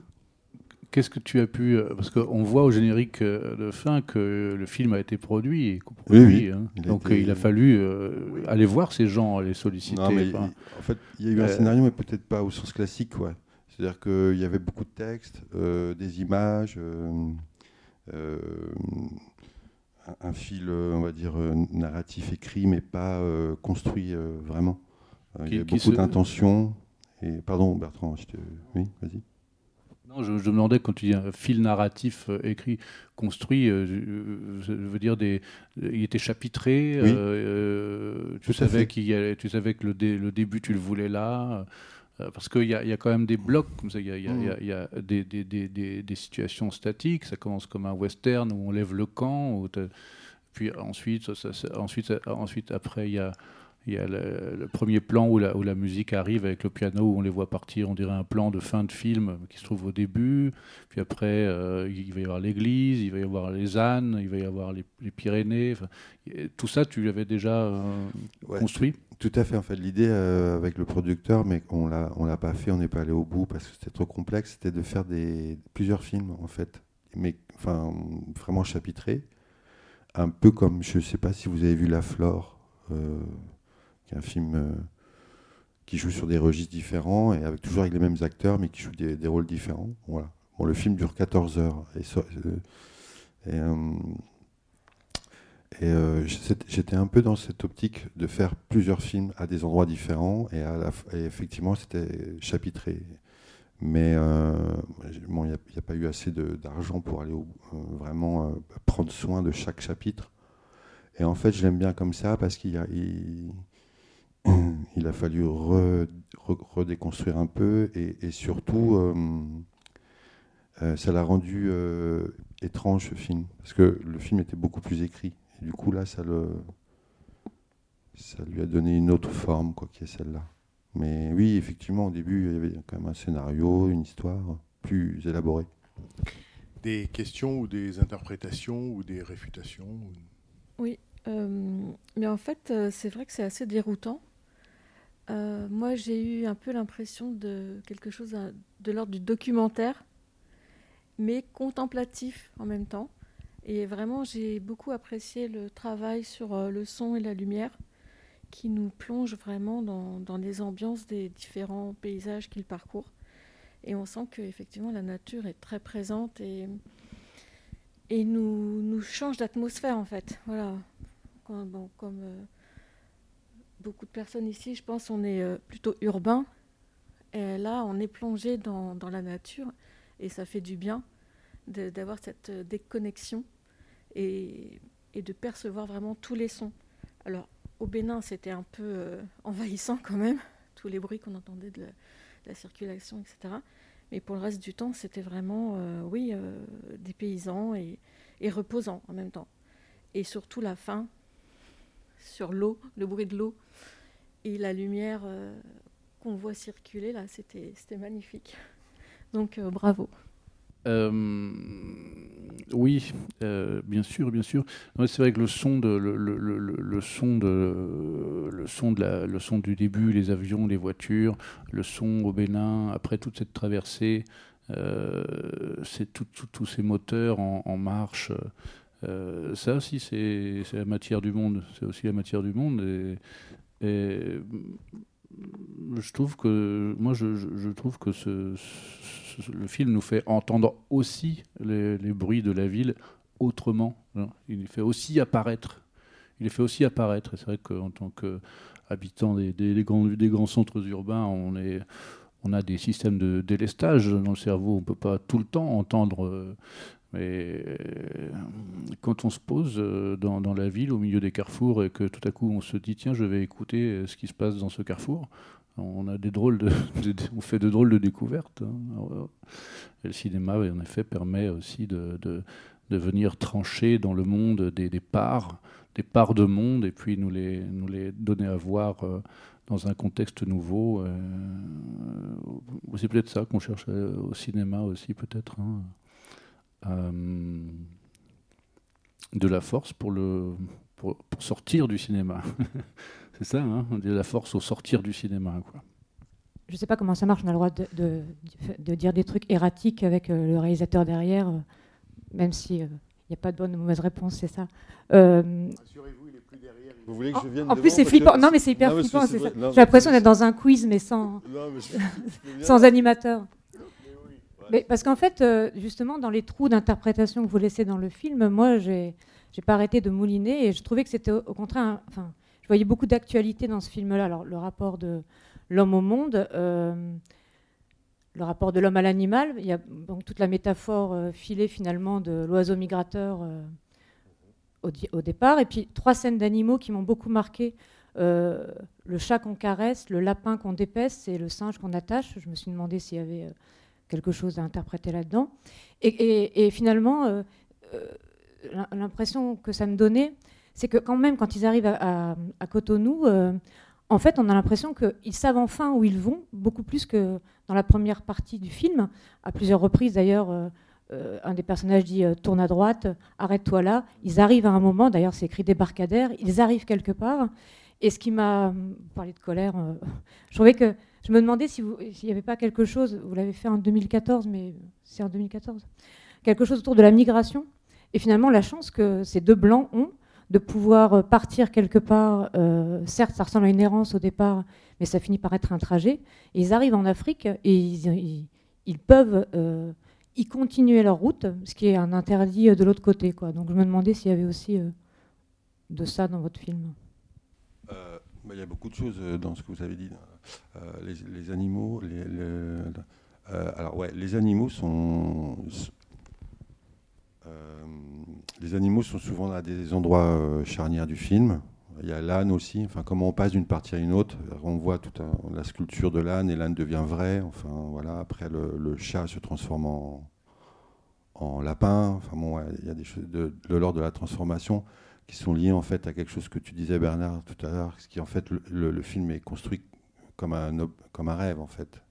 Qu'est-ce que tu as pu. Parce qu'on voit au générique de fin que le film a été produit et. Oui, oui. hein. Il Donc été- il a fallu euh, aller voir ces gens, les solliciter. Non, mais enfin. il- en fait, il y a eu un scénario, mais peut-être pas au sens classique. Ouais. C'est-à-dire qu'il y avait beaucoup de textes, euh, des images, euh, euh, un, fil, on va dire, narratif écrit, mais pas construit vraiment. Il y avait beaucoup se- d'intentions. Et pardon, Bertrand, je te... oui, vas-y. Non, je, je me demandais quand tu dis un fil narratif euh, écrit, construit, euh, je, je veux dire des, il était chapitré. Oui. euh, tu savais qu'il tu savais que le, dé- le début tu le voulais là. Euh, parce qu'il y, a- il y a quand même des blocs comme ça, il y a, il y a- il y a- il y a des, des- des- des- des situations statiques. Ça commence comme un western où on lève le camp. puis ensuite, ça- ça- ça- ensuite, ensuite, après, il y a, il y a le, le premier plan où la, où la musique arrive avec le piano, où on les voit partir, on dirait un plan de fin de film qui se trouve au début. Puis après, euh, il va y avoir l'église, il va y avoir les ânes, il va y avoir les, les Pyrénées. Enfin, tout ça, tu l'avais déjà euh, Ouais, construit? Tout à fait. En fait, l'idée euh, avec le producteur, mais on l'a, on l'a pas fait, on n'est pas allé au bout parce que c'était trop complexe. C'était de faire des plusieurs films en fait, mais enfin vraiment chapitrés, un peu comme je sais pas si vous avez vu La Flore, euh, qui est un film euh, qui joue sur des registres différents et avec toujours avec les mêmes acteurs, mais qui joue des, rôles différents. Voilà. Bon, le film dure 14 heures Et euh, j'étais- un peu dans cette optique de faire plusieurs films à des endroits différents et, à la et effectivement c'était chapitré. Mais euh, bon, il n'y a, pas eu assez d'argent pour aller euh, vraiment prendre soin de chaque chapitre. Et en fait, je l'aime bien comme ça parce qu'il a, fallu re- re- redéconstruire un peu et, surtout, ça l'a rendu étrange ce film parce que le film était beaucoup plus écrit. Du coup, là, ça, le, ça lui a donné une autre forme, quoi, qui est celle-là. Mais oui, effectivement, au début, il y avait quand même un scénario, une histoire plus élaborée. Des questions ou des interprétations ou des réfutations ou- Euh, mais en fait, euh, c'est vrai que c'est assez déroutant. Euh, moi, j'ai eu un peu l'impression de quelque chose de l'ordre du documentaire, mais contemplatif en même temps. Et vraiment, j'ai beaucoup apprécié le travail sur euh, le son et la lumière, qui nous plonge vraiment dans, les ambiances des différents paysages qu'il parcourt. Et on sent qu'effectivement, la nature est très présente et, et nous, change d'atmosphère, en fait. Voilà. Comme euh, beaucoup de personnes ici, je pense, on est euh, plutôt urbain. Et là, on est plongé dans, la nature et ça fait du bien d'avoir cette euh, déconnexion et, de percevoir vraiment tous les sons. Alors, au Bénin, c'était un peu euh, envahissant quand même, tous les bruits qu'on entendait de la, circulation, etc. Mais pour le reste du temps, c'était vraiment, euh, oui, euh, des paysans et, reposant en même temps. Et surtout la fin, sur l'eau, le bruit de l'eau et la lumière qu'on voit circuler, là, c'était magnifique. Donc, bravo. Euh, oui, euh, bien sûr, bien sûr. C'est vrai que le son de le, le- le- le- son de le son de la, le son du début, les avions, les voitures, le son au Bénin, après toute cette traversée, euh, c'est tout- tout- tous ces moteurs en, en marche. euh, ça aussi, c'est la matière du monde. C'est aussi la matière du monde. Et, et je trouve que moi je- je trouve que ce, ce- le film nous fait entendre aussi les, bruits de la ville autrement. hein. Il fait aussi apparaître. Il fait aussi apparaître. C'est vrai qu'en tant qu'habitant des, grands, centres urbains, on a des systèmes de délestage dans le cerveau. On ne peut pas tout le temps entendre. euh, mais euh, quand on se pose euh, dans, la ville, au milieu des carrefours, et que tout à coup on se dit tiens, je vais écouter ce qui se passe dans ce carrefour, on a des drôles on fait de drôles de découvertes. hein. Euh, et le cinéma, en effet, permet aussi de, venir trancher dans le monde des, parts, des parts de monde, et puis nous les, nous les donner à voir euh, dans un contexte nouveau. euh, c'est peut-être ça qu'on cherche au cinéma aussi, peut-être. hein. De la force pour, le, pour sortir du cinéma. C'est ça, hein, de la force au sortir du cinéma. Quoi. Je ne sais pas comment ça marche, on a le droit de, de- de dire des trucs erratiques avec euh, le réalisateur derrière, euh, même s'il n'y a pas de bonne ou mauvaise réponse, c'est ça. Euh, Rassurez-vous, il est plus derrière. Vous voulez que je vienne en plus, c'est flippant. Non, mais c'est hyper Non, mais flippant. c'est c'est vrai. ça. Non, J'ai l'impression d'être dans un quiz, mais sans, Non, mais je- je veux bien. sans animateur. Mais parce qu'en fait, euh, justement, dans les trous d'interprétation que vous laissez dans le film, moi, j'ai j'ai pas arrêté de mouliner et je trouvais que c'était au, au contraire, un- enfin, je voyais beaucoup d'actualité dans ce film-là. Alors, le rapport de l'homme au monde, euh, le rapport de l'homme à l'animal, il y a toute la métaphore euh, filée finalement de l'oiseau migrateur euh, au, départ, et puis trois scènes d'animaux qui m'ont beaucoup marqué. Le chat qu'on caresse, le lapin qu'on dépaisse et le singe qu'on attache. Je me suis demandé s'il y avait quelque chose à interpréter là-dedans. Et, et- finalement, l'im- l'impression que ça me donnait, c'est que quand même, quand ils arrivent à, Cotonou, euh, en fait, on a l'impression qu'ils savent enfin où ils vont, beaucoup plus que dans la première partie du film. À plusieurs reprises, d'ailleurs, euh, euh, un des personnages dit tourne à droite, arrête-toi là. Ils arrivent à un moment, d'ailleurs, c'est écrit débarcadère, ils arrivent quelque part. Et ce qui m'a parlé de colère, je trouvais que je me demandais s'il n'y avait pas quelque chose, vous l'avez fait en 2014, mais c'est en 2014, quelque chose autour de la migration. Et finalement, la chance que ces deux blancs ont de pouvoir euh, partir quelque part, euh, certes, ça ressemble à une errance au départ, mais ça finit par être un trajet. Et ils arrivent en Afrique et ils, peuvent euh, y continuer leur route, ce qui est un interdit de l'autre côté. Donc je me demandais s'il y avait aussi de ça dans votre film bah, Il y a beaucoup de choses dans ce que vous avez dit. Les, animaux, les, le- alors ouais, les animaux sont, les animaux sont souvent à des endroits euh, charnières du film. Il y a l'âne aussi. Enfin, comment on passe d'une partie à une autre? On voit toute la sculpture de l'âne et l'âne devient vrai. Enfin, voilà. Après, le, chat se transforme en, lapin. Enfin bon, il y a des choses de, de l'ordre de la transformation qui sont liées en fait à quelque chose que tu disais Bernard tout à l'heure, ce qui en fait le, film est construit comme un comme un rêve en fait.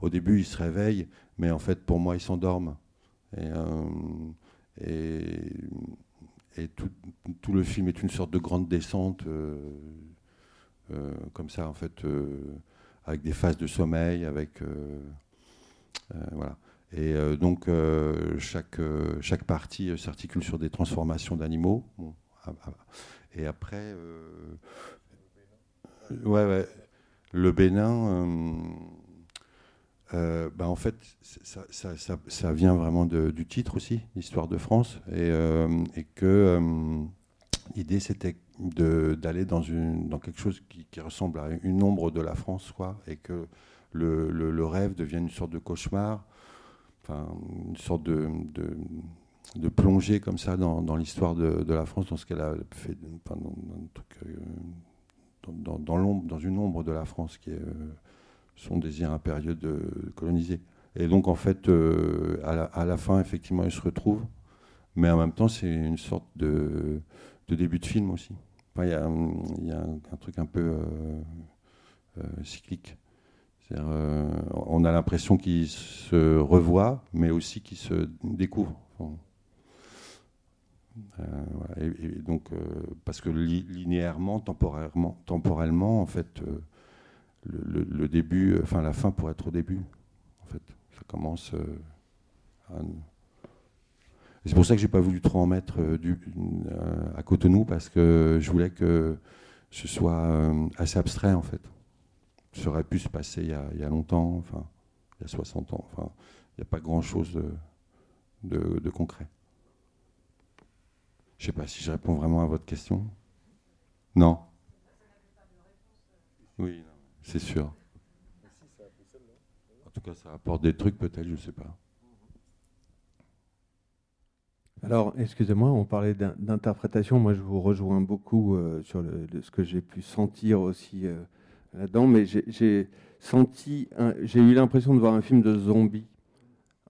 Au début ils se réveillent, mais en fait pour moi ils s'endorment et euh, et, et tout, le film est une sorte de grande descente euh, euh, comme ça en fait avec des phases de sommeil, avec voilà. Et donc, chaque, chaque partie s'articule sur des transformations d'animaux. Bon, ah, ah, et après, ouais, ouais, le Bénin, euh, bah, en fait, ça, ça- ça- vient vraiment du titre aussi, l'histoire de France. Et, euh, que euh, l'idée, c'était d'aller dans, dans quelque chose qui, ressemble à une ombre de la France, quoi, et que le, rêve devienne une sorte de cauchemar enfin, une sorte de, de, de plongée comme ça dans, l'histoire de, la France, dans ce qu'elle a fait, euh, dans, dans- l'ombre, dans une ombre de la France qui est son désir impérieux de coloniser. Et donc en fait, euh, à, la, à la fin, effectivement, ils se retrouvent, mais en même temps, c'est une sorte de, de début de film aussi. Il y a, un- y a un, truc un peu euh, euh, cyclique. On a l'impression qu'ils se revoient, mais aussi qu'ils se découvrent. Enfin, voilà. et, donc, parce que li- linéairement, temporairement, temporellement, en fait, le, début, euh, enfin la fin pourrait être au début. En fait, ça commence. euh, c'est pour ça que j'ai pas voulu trop en mettre euh, du, à Cotonou parce que je voulais que ce soit assez abstrait en fait ça aurait pu se passer il y a, longtemps, enfin, il y a 60 ans. Enfin, il n'y a pas grand-chose de, de- de concret. Je ne sais pas si je réponds vraiment à votre question. Non. Oui, non, c'est sûr. En tout cas, ça apporte des trucs peut-être, je ne sais pas. Alors, excusez-moi, on parlait d'in- d'interprétation. Moi, je vous rejoins beaucoup euh, sur ce que j'ai pu sentir aussi euh, là-dedans, mais j'ai- senti, j'ai eu l'impression de voir un film de zombie.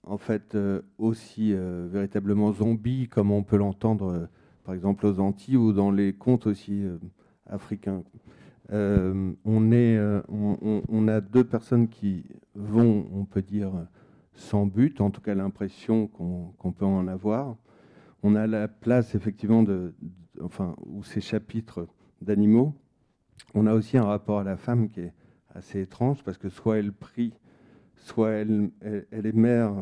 En fait, euh, aussi véritablement zombie, comme on peut l'entendre, par exemple, aux Antilles ou dans les contes aussi africains. Euh, euh, on, a deux personnes qui vont, on peut dire, sans but, en tout cas l'impression qu'on peut en avoir. On a la place effectivement de, enfin, ou ces chapitres d'animaux. On a aussi un rapport à la femme qui est assez étrange parce que soit elle prie, soit elle, est mère,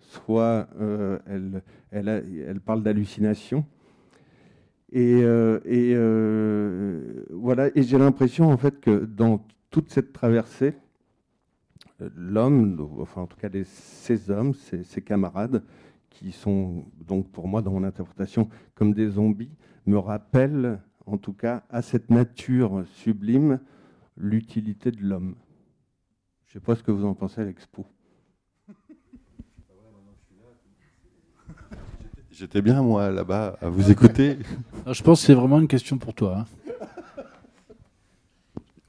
soit euh, elle, elle parle d'hallucination. Et, euh, euh, voilà. Et j'ai l'impression en fait que dans toute cette traversée, l'homme, enfin en tout cas les- ces hommes, ces, ces camarades, qui sont donc pour moi dans mon interprétation comme des zombies, me rappellent en tout cas à cette nature sublime l'utilité de l'homme. Je ne sais pas ce que vous en pensez à l'expo. J'étais bien, moi, là-bas, à vous écouter. Ah, Je pense que c'est vraiment une question pour toi. hein.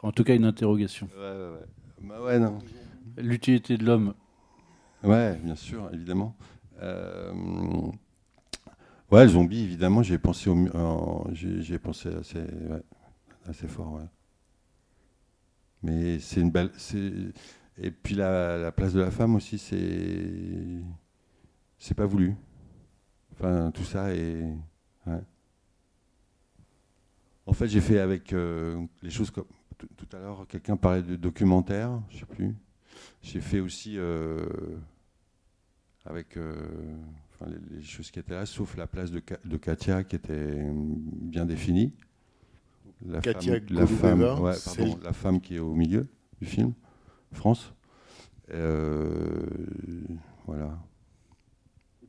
En tout cas, une interrogation. Ouais, ouais, ouais. Bah ouais, non. L'utilité de l'homme. Ouais, bien sûr, évidemment. Euh, ouais, le zombie, évidemment, j'ai pensé, au, j'ai j'ai pensé assez, ouais, assez fort. Ouais. Mais c'est une belle. c'est- Et puis la, la place de la femme aussi, c'est c'est pas voulu. Enfin, tout ça est. ouais. En fait, j'ai fait avec euh, les choses comme tout, à l'heure, quelqu'un parlait de documentaire, je sais plus. J'ai fait aussi euh, avec euh, enfin, les, les choses qui étaient là, sauf la place de, de Katia qui était bien définie. La Katia femme, la femme, ouais, pardon, la femme qui est au milieu du film, France. Euh, voilà.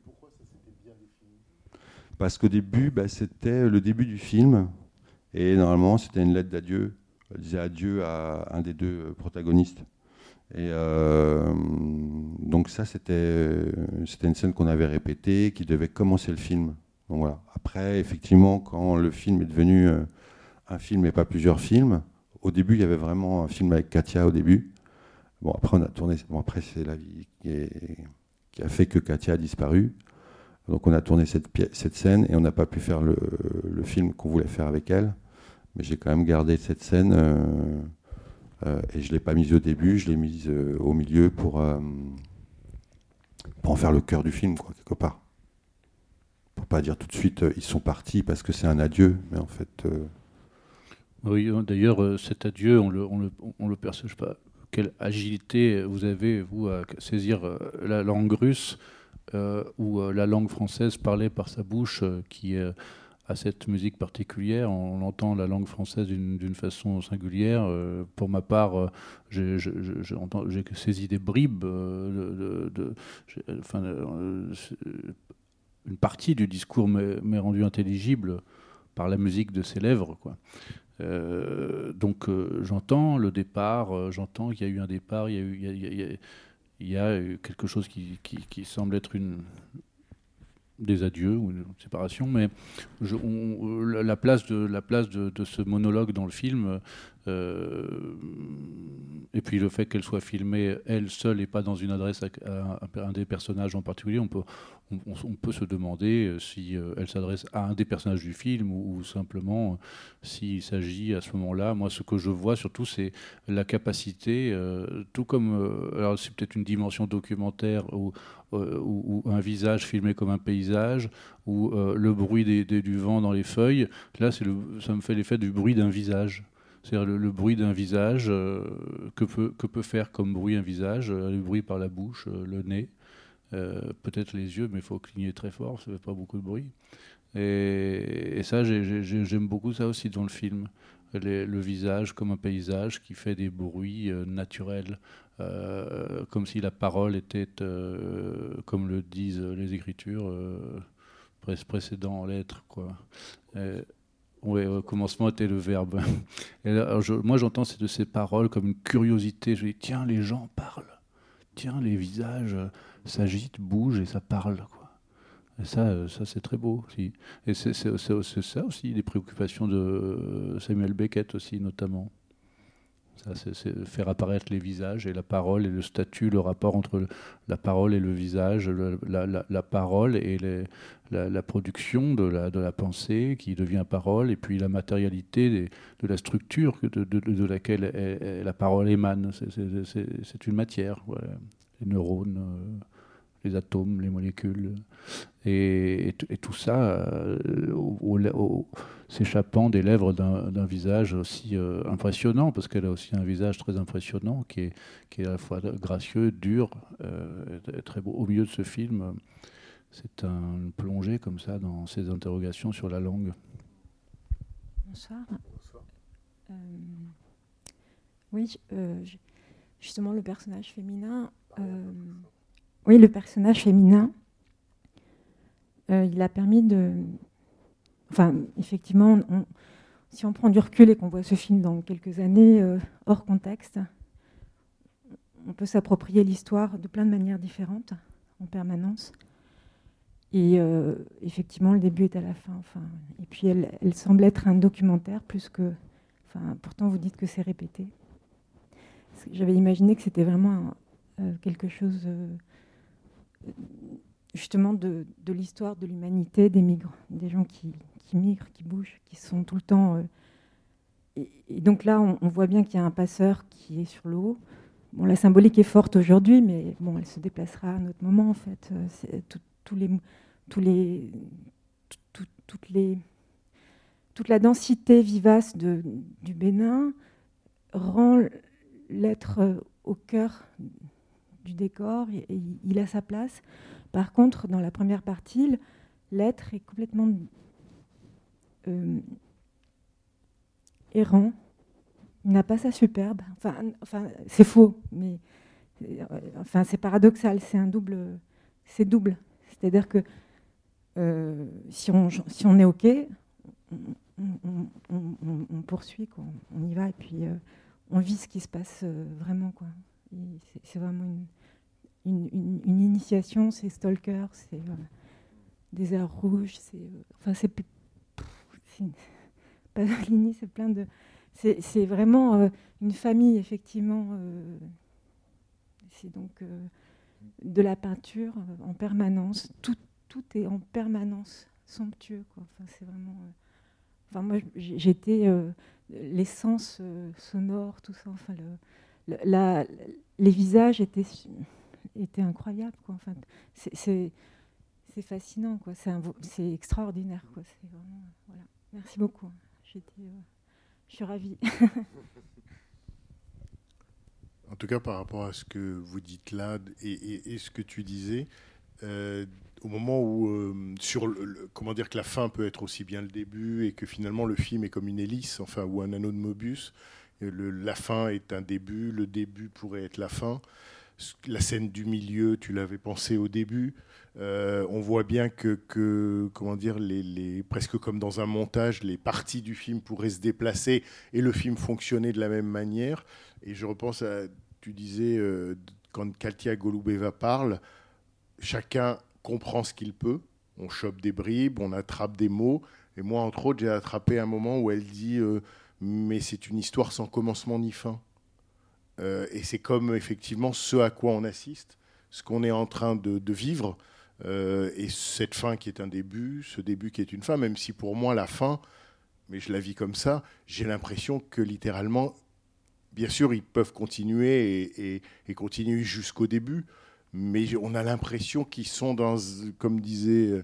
pourquoi Parce qu'au début, bah, c'était le début du film. Et normalement, c'était une lettre d'adieu. Elle disait adieu à un des deux euh, protagonistes. Et euh, donc ça, c'était une scène qu'on avait répétée, qui devait commencer le film. Après, effectivement, quand le film est devenu euh, un film et pas plusieurs films, au début, il y avait vraiment un film avec Katia au début. Bon, après, on a tourné. Bon, après, c'est la vie qui a fait que Katia a disparu. Donc, on a tourné cette, scène et on n'a pas pu faire le, film qu'on voulait faire avec elle. Mais j'ai quand même gardé cette scène euh, euh, et je ne l'ai pas mise au début, je l'ai mise euh, au milieu pour, pour en faire le cœur du film, quoi, quelque part. Pour pas dire tout de suite ils sont partis parce que c'est un adieu, mais en fait. Oui, euh, d'ailleurs, cet adieu, on le, on le, on le perçoit, pas, quelle agilité vous avez, vous, à saisir la langue russe euh, ou euh, la langue française parlée par sa bouche, euh, qui a cette musique particulière. On entend la langue française d'une façon singulière. Pour ma part, euh, j'ai saisi des bribes, enfin, une partie du discours m'est rendue intelligible par la musique de ses lèvres, donc j'entends le départ, j'entends qu'il y a eu un départ, il y a eu, il y a- il y a eu quelque chose qui, semble être une des adieux ou une séparation, mais je- on- la la place de la place de ce monologue dans le film, euh, et puis le fait qu'elle soit filmée elle seule et pas dans une adresse à, un des personnages en particulier, on peut on, peut se demander euh, si euh, elle s'adresse à un des personnages du film ou, simplement euh, s'il s'agit à ce moment-là. Moi, ce que je vois surtout, c'est la capacité, euh, tout comme, euh, alors c'est peut-être une dimension documentaire ou, euh, un visage filmé comme un paysage, ou euh, le bruit du vent dans les feuilles. Là, le, ça me fait l'effet du bruit d'un visage. C'est-à-dire le, bruit d'un visage, euh, que, peut, que peut faire comme bruit un visage, euh, le bruit par la bouche, euh, le nez. Peut-être les yeux, mais il faut cligner très fort, ça fait pas beaucoup de bruit. Et, ça, j'ai- j'ai- j'ai- j'aime beaucoup ça aussi dans le film. Le visage comme un paysage qui fait des bruits naturels, comme si la parole était, comme le disent les écritures, euh, pré- précédent en lettres. Quoi. Au commencement était le verbe. Moi, j'entends ces, de ces paroles comme une curiosité. Je dis, tiens, les gens parlent. Tiens, les visages s'agitent, bougent et ça parle. Et ça, euh, ça c'est très beau aussi. Et c'est ça aussi, les préoccupations de euh, Samuel Beckett aussi, notamment. C'est- faire apparaître les visages et la parole et le statut, le rapport entre la parole et le visage, la, parole et la, production de la, pensée qui devient parole, et puis la matérialité de la structure de, laquelle la parole émane. C'est- une matière, les neurones, euh, les atomes, les molécules. Et, tout ça euh, s'échappant des lèvres d'un visage aussi euh, impressionnant, parce qu'elle a aussi un visage très impressionnant, qui est, à la fois gracieux, dur, euh, très beau. Au milieu de ce film, c'est un, une plongée comme ça dans ces interrogations sur la langue. Bonsoir. Oui, ju- justement, le personnage féminin. Oui, le personnage féminin. euh, il a permis de. Enfin, effectivement, si on prend du recul et qu'on voit ce film dans quelques années euh, hors contexte, on peut s'approprier l'histoire de plein de manières différentes en permanence. Et euh, effectivement, le début est à la fin. Enfin, et puis, elle, semble être un documentaire plus que. Enfin, pourtant, vous dites que c'est répété. J'avais imaginé que c'était vraiment quelque chose, justement, de, l'histoire de l'humanité, des migrants, des gens qui, migrent, qui bougent, qui sont tout le temps. euh, et, donc là, on, voit bien qu'il y a un passeur qui est sur l'eau. Bon, la symbolique est forte aujourd'hui, mais elle se déplacera à un autre moment, en fait. Euh, toute la densité vivace du Bénin rend l'être au cœur du décor et, il a sa place. Par contre, dans la première partie, l'être est complètement euh, errant. Il n'a pas sa superbe. Enfin, c'est faux, mais euh, enfin, c'est paradoxal. C'est un double, c'est double. C'est-à-dire que euh, si, on, si on est OK, on, poursuit, quoi. on y va et puis on vit ce qui se passe vraiment. Quoi. C'est vraiment une, une, initiation, c'est Stalker, c'est des airs rouges, c'est. enfin, c'est. Pasolini, c'est plein de. C'est vraiment une famille, effectivement. c'est donc de la peinture en permanence. Tout, tout est en permanence somptueux. Enfin, c'est vraiment. Enfin, moi, j'étais euh, l'essence euh, sonore, tout ça. Enfin, le, les visages étaient, incroyables. Enfin, c'est fascinant. C'est extraordinaire. Merci beaucoup. Euh, je suis ravie. en tout cas, par rapport à ce que vous dites là et, ce que tu disais, euh, au moment où, euh, comment dire que la fin peut être aussi bien le début et que finalement le film est comme une hélice, enfin, ou un anneau de Mobius. La fin est un début, le début pourrait être la fin. La scène du milieu, tu l'avais pensé au début. Euh, on voit bien que, comment dire, presque comme dans un montage, les parties du film pourraient se déplacer et le film fonctionner de la même manière. Et je repense à, tu disais, euh, quand Katia Golubeva parle, chacun comprend ce qu'il peut. On chope des bribes, on attrape des mots. Et moi, entre autres, j'ai attrapé un moment où elle dit euh, Mais c'est une histoire sans commencement ni fin. Euh, et c'est comme effectivement ce à quoi on assiste, ce qu'on est en train de, vivre. Euh, et cette fin qui est un début, ce début qui est une fin, même si pour moi la fin, mais je la vis comme ça, j'ai l'impression que littéralement, bien sûr, ils peuvent continuer et, continuer jusqu'au début, mais on a l'impression qu'ils sont dans, comme disait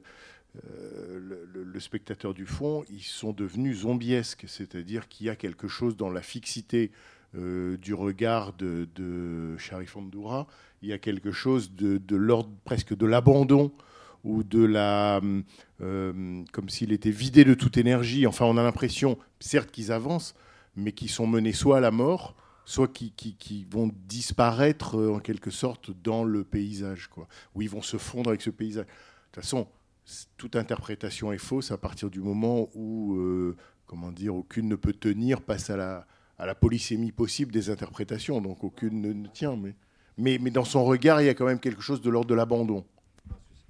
euh, le, spectateur du fond, ils sont devenus zombiesques, c'est-à-dire qu'il y a quelque chose dans la fixité euh, du regard de, de Sharif Andoura, il y a quelque chose de, l'ordre presque de l'abandon ou de la, euh, comme s'il était vidé de toute énergie. Enfin, on a l'impression, certes, qu'ils avancent, mais qu'ils sont menés soit à la mort, soit qui, qui, vont disparaître en quelque sorte dans le paysage, quoi, où ils vont se fondre avec ce paysage. De toute façon, toute interprétation est fausse à partir du moment où, euh, comment dire, aucune ne peut tenir face à la, à polysémie possible des interprétations, donc aucune ne, tient. Mais, mais, mais, dans son regard, il y a quand même quelque chose de l'ordre de l'abandon.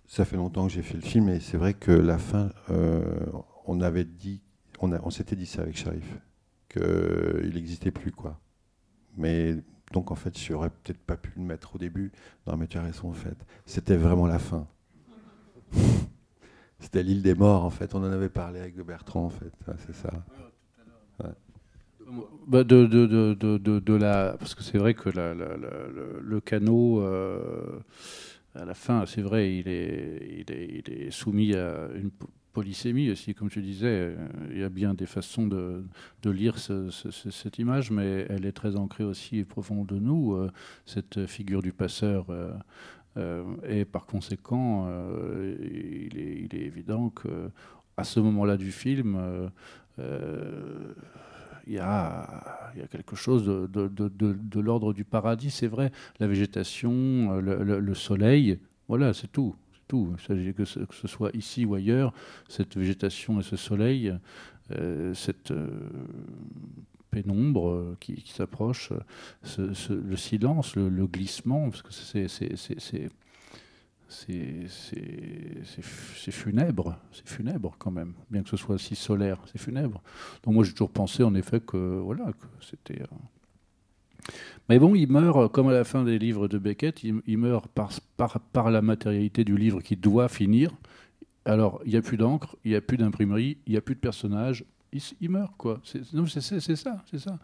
Ça fait longtemps que j'ai fait le film, et c'est vrai que la fin, euh, on avait dit, on, s'était dit ça avec Sharif, qu'il n'existait plus, quoi. Mais donc en fait, j'aurais peut-être pas pu le mettre au début dans la matière en fait. C'était vraiment la fin. C'était l'île des morts en fait. On en avait parlé avec Bertrand en fait. c'est ça. Bah, de, de, la parce que c'est vrai que le, canot euh, à la fin c'est vrai il est, soumis à une polysémie aussi, comme tu disais. Euh, il y a bien des façons de, lire cette image, mais elle est très ancrée aussi et profonde de nous, euh, cette figure du passeur. Euh, et par conséquent, il est, évident que à ce moment-là du film, il y, a, quelque chose de, l'ordre du paradis, c'est vrai. La végétation, le soleil, voilà, c'est tout tout. Que, ce, que ce soit ici ou ailleurs, cette végétation et ce soleil, euh, cette euh, pénombre euh, qui, s'approche, le silence, le, glissement, parce que c'est funèbre, c'est funèbre quand même, bien que ce soit si solaire, c'est funèbre. Donc moi j'ai toujours pensé en effet que voilà que c'était mais bon, il meurt, comme à la fin des livres de Beckett, il, meurt par, par, par, la matérialité du livre qui doit finir. Alors, il n'y a plus d'encre, il n'y a plus d'imprimerie, il n'y a plus de personnages. Il, meurt, quoi. C'est ça, c'est ça.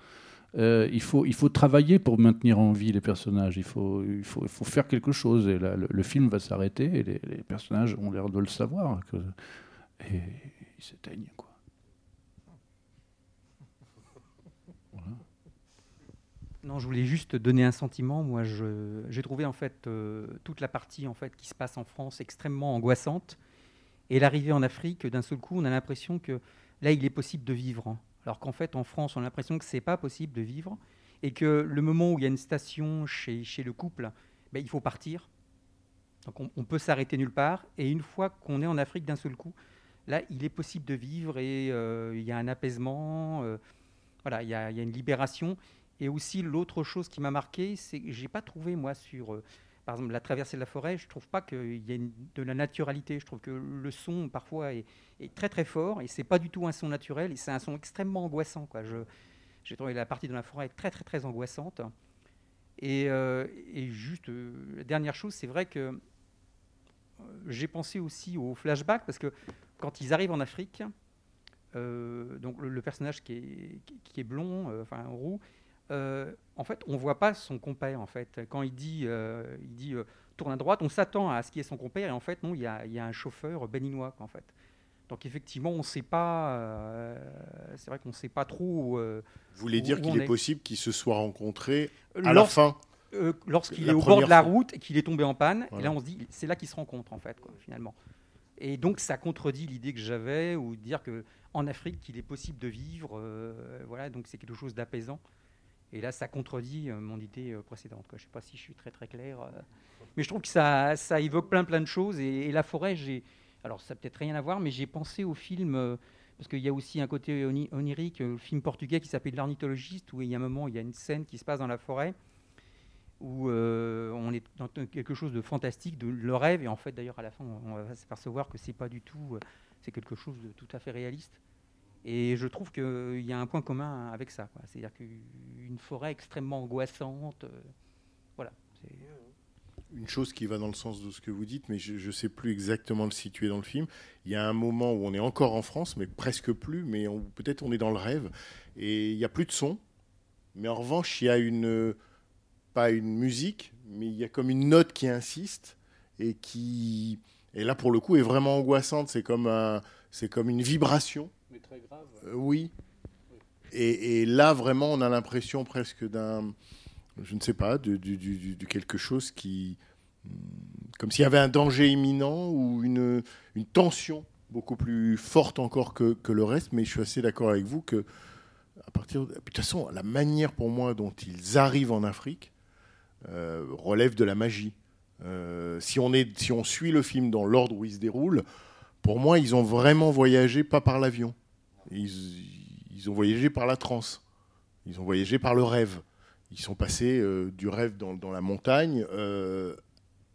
Euh, il, faut, il faut travailler pour maintenir en vie les personnages. Il faut, il faut, il faut faire quelque chose. Et là, le, film va s'arrêter et les, personnages ont l'air de le savoir. Et ils s'éteignent, quoi. Non, je voulais juste donner un sentiment. Moi, j'ai trouvé en fait euh, toute la partie en fait qui se passe en France extrêmement angoissante. Et l'arrivée en Afrique, d'un seul coup, on a l'impression que là, il est possible de vivre. Alors qu'en fait, en France, on a l'impression que c'est pas possible de vivre et que le moment où il y a une station chez, le couple, ben, il faut partir. Donc on, peut s'arrêter nulle part. Et une fois qu'on est en Afrique d'un seul coup, là, il est possible de vivre et euh, il y a un apaisement. euh, voilà, il y, a, il y a une libération. Et aussi, l'autre chose qui m'a marqué, c'est que j'ai pas trouvé, moi, sur, euh, par exemple, la traversée de la forêt, je trouve pas qu'il y ait de la naturalité. Je trouve que le son, parfois, est, très, très fort. Et c'est pas du tout un son naturel. Et c'est un son extrêmement angoissant. Je, j'ai trouvé la partie de la forêt très, très, très angoissante. Et, euh, juste, euh, la dernière chose, c'est vrai que euh, j'ai pensé aussi au flashback, parce que quand ils arrivent en Afrique, donc le, personnage qui est, qui- est blond, enfin roux, en fait, on voit pas son compère. En fait, quand il dit, euh, il dit euh, tourne à droite, on s'attend à ce qu'il y ait son compère, et en fait, non, il y a, il y a un chauffeur béninois, en fait. Donc effectivement, on ne sait pas. euh, c'est vrai qu'on ne sait pas trop. euh, Vous voulez où- dire qu'il est, possible qu'ils se soient rencontrés à Lors- la fin euh, Lorsqu'il est au bord de la fois. route et qu'il est tombé en panne, et là on se dit, c'est là qu'ils se rencontrent en fait, quoi, finalement. Et donc ça contredit l'idée que j'avais, ou dire que en Afrique, il est possible de vivre, euh, voilà, donc c'est quelque chose d'apaisant. Et là, ça contredit euh, mon idée euh, précédente. Je ne sais pas si je suis très très clair, euh, mais je trouve que ça, ça évoque plein plein de choses. Et, la forêt, j'ai, alors ça peut-être rien à voir, mais j'ai pensé au film. parce qu'il y a aussi un côté oni- onirique, le film portugais qui s'appelle L'ornithologiste, où il y a un moment, il y a une scène qui se passe dans la forêt, où on est dans quelque chose de fantastique, de le rêve, et en fait d'ailleurs à la fin on va s'apercevoir que c'est pas du tout, c'est quelque chose de tout à fait réaliste. Et je trouve qu'il y a un point commun avec ça, c'est-à-dire qu'une forêt extrêmement angoissante, euh, voilà. c'est- une chose qui va dans le sens de ce que vous dites, mais je ne sais plus exactement le situer dans le film. Il y a un moment où on est encore en France, mais presque plus, mais peut-être on est dans le rêve, et il n'y a plus de son. Mais en revanche, il y a une, pas une musique, mais il y a comme une note qui insiste, et qui, et là pour le coup, est vraiment angoissante. C'est comme, un, comme une vibration. Mais très grave. Euh, oui. Et, et là, vraiment, on a l'impression presque d'un, je ne sais pas, de, quelque chose qui, hum, comme s'il y avait un danger imminent ou une, une tension beaucoup plus forte encore que, que le reste. Mais je suis assez d'accord avec vous que, à partir, de, de toute façon, la manière pour moi dont ils arrivent en Afrique euh, relève de la magie. Euh, si, on est, si on suit le film dans l'ordre où il se déroule, pour moi, ils ont vraiment voyagé pas par l'avion. Ils, ont voyagé par la transe. Ils ont voyagé par le rêve. Ils sont passés euh, du rêve dans, la montagne euh,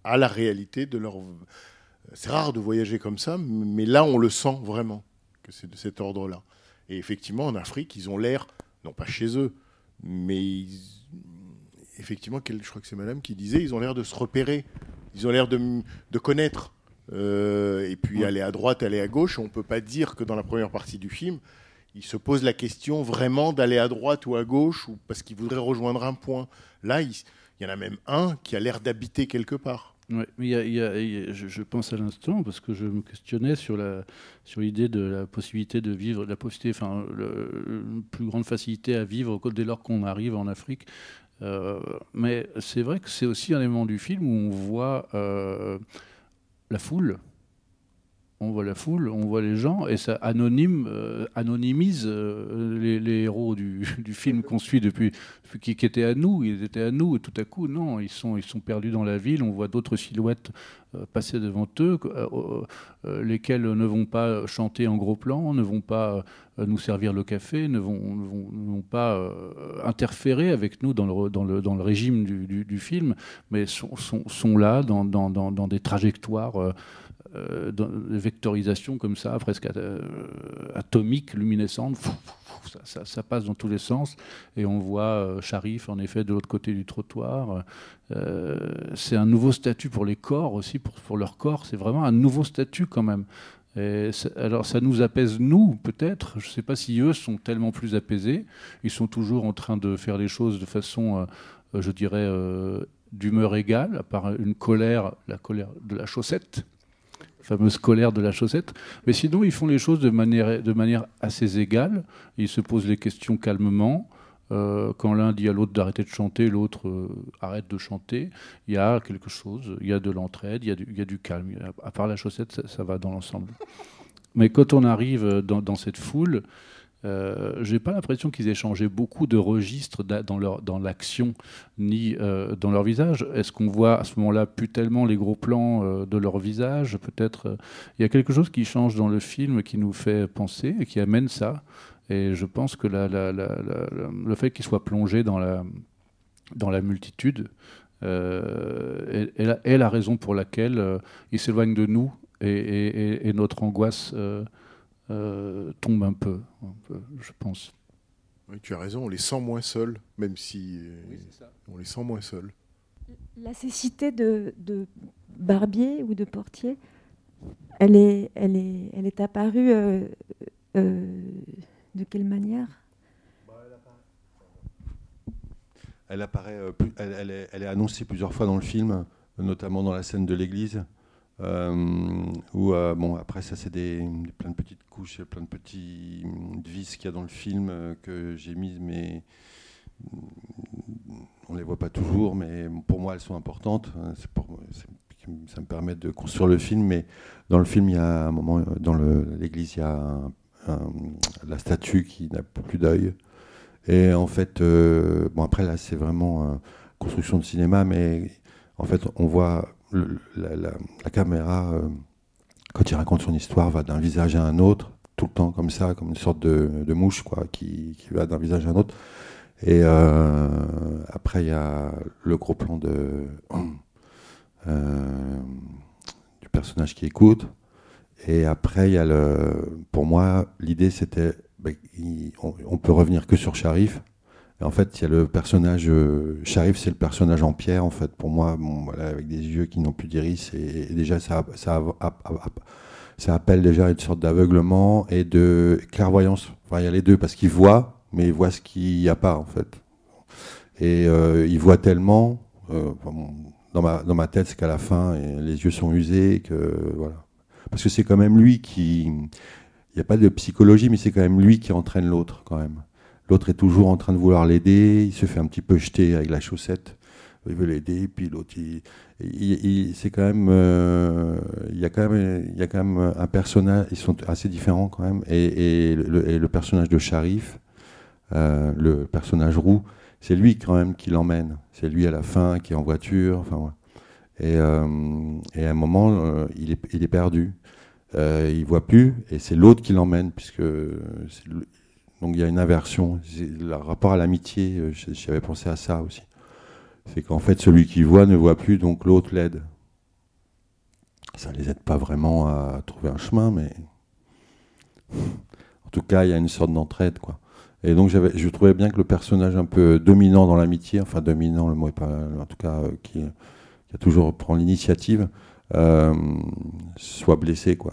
à la réalité de leur. C'est rare de voyager comme ça, mais là, on le sent vraiment que c'est de cet ordre-là. Et effectivement, en Afrique, ils ont l'air, non pas chez eux, mais ils- effectivement, je crois que c'est madame qui disait, ils ont l'air de se repérer, ils ont l'air de connaître. Euh, et puis aller à droite, aller à gauche, on ne peut pas dire que dans la première partie du film, ils se posent la question vraiment d'aller à droite ou à gauche, ou parce qu'ils voudraient rejoindre un point. Là, il, il y en a même un qui a l'air d'habiter quelque part. Ouais, mais il y a- il y a- il y a- je, je pense à l'instant parce que je me questionnais sur la sur l'idée de la possibilité de vivre, la possibilité, enfin, le- plus grande facilité à vivre dès lors qu'on arrive en Afrique. Euh, mais c'est vrai que c'est aussi un élément du film où on voit euh, la foule. On voit la foule, on voit les gens, et ça euh, anonymise euh, les, héros du, film qu'on suit depuis, qui, étaient à nous. Ils étaient à nous, et tout à coup, non, ils sont, perdus dans la ville. On voit d'autres silhouettes euh, passer devant eux, lesquelles ne vont pas chanter en gros plan, ne vont pas nous servir le café, ne vont, pas interférer avec nous dans le, régime du, film, mais sont, là dans des trajectoires. Euh, dans des vectorisations comme ça, presque euh, fou, fou, Ça, passe dans tous les sens. Et on voit euh, Sharif, en effet, de l'autre côté du trottoir. C'est un nouveau statut pour les corps aussi, pour, leur corps. C'est vraiment un nouveau statut quand même. Alors ça nous apaise, nous, peut-être. Je ne sais pas si eux sont tellement plus apaisés. Ils sont toujours en train de faire les choses de façon, je dirais, d'humeur égale, à part une colère, la colère de la chaussette fameuse colère de la chaussette. Mais sinon, ils font les choses de manière, de manière assez égale. Ils se posent les questions calmement. Euh, quand l'un dit à l'autre d'arrêter de chanter, l'autre euh, arrête de chanter. Il y a quelque chose, il y a de l'entraide, il y a du, calme. À part la chaussette, ça, va dans l'ensemble. Mais quand on arrive dans cette foule, Euh, j'ai pas l'impression qu'ils aient changé beaucoup de registres dans, l'action ni euh, dans leur visage. Est-ce qu'on voit à ce moment-là plus tellement les gros plans euh, de leur visage? Peut-être il y a quelque chose qui change dans le film qui nous fait penser et qui amène ça. Et je pense que le fait qu'ils soient plongés dans la, multitude est, la, raison pour laquelle ils s'éloignent de nous et notre angoisse euh, tombe un peu, je pense. Oui, tu as raison, on les sent moins seuls, même si on les sent moins seuls. La cécité de, de, Barbier ou de Portier, elle est, elle est, elle est apparue euh, euh, de quelle manière? Elle apparaît, elle, elle, est, elle, est, annoncée plusieurs fois dans le film, notamment dans la scène de l'église. Euh, où, euh, bon, après, ça, c'est des, plein de petites couches, plein de petits vis qu'il y a dans le film euh, que j'ai mises, mais on ne les voit pas toujours, mais pour moi, elles sont importantes. Ça me permet de construire le film, mais dans le film, il y a un moment, dans l'église, il y a la statue qui n'a plus d'œil. Et en fait, bon, après, là, c'est vraiment construction de cinéma, mais en fait, on voit la, caméra, euh, quand il raconte son histoire, va d'un visage à un autre, tout le temps comme ça, comme une sorte de, mouche quoi, qui, va d'un visage à un autre. Et euh, après, il y a le gros plan de, euh, du personnage qui écoute. Et après, il y a le, pour moi, l'idée c'était, ben, on, peut revenir que sur Sharif, en fait, il y a le personnage euh, Sharif, c'est le personnage en pierre, en fait, pour moi, avec des yeux qui n'ont plus d'iris. Et, déjà, ça, appelle déjà une sorte d'aveuglement et de clairvoyance. Il y a les deux, parce qu'il voit, mais il voit ce qu'il n'y a pas, en fait. Et euh, il voit tellement. Euh, dans, ma, dans ma tête, c'est qu'à la fin, les yeux sont usés. Que, voilà. Parce que c'est quand même lui qui. Il n'y a pas de psychologie, mais c'est quand même lui qui entraîne l'autre, quand même. L'autre est toujours en train de vouloir l'aider, il se fait un petit peu jeter avec la chaussette, il veut l'aider, puis l'autre, il, c'est quand même, euh, il y a quand même, il y a quand même un personnage, ils sont assez différents quand même, et, le, personnage de Sharif, euh, le personnage roux, c'est lui quand même qui l'emmène, c'est lui à la fin qui est en voiture, enfin et, euh, à un moment, il, est, il est perdu. Il voit plus et c'est l'autre qui l'emmène puisque donc il y a une inversion. Le rapport à l'amitié, euh, j'avais pensé à ça aussi. C'est qu'en fait, celui qui voit ne voit plus, donc l'autre l'aide. Ça ne les aide pas vraiment à trouver un chemin, mais en tout cas, il y a une sorte d'entraide. quoi. Et donc je trouvais bien que le personnage un peu dominant dans l'amitié, enfin dominant, le mot est pas, en tout cas, euh, qui, a toujours prend l'initiative, euh, soit blessé. quoi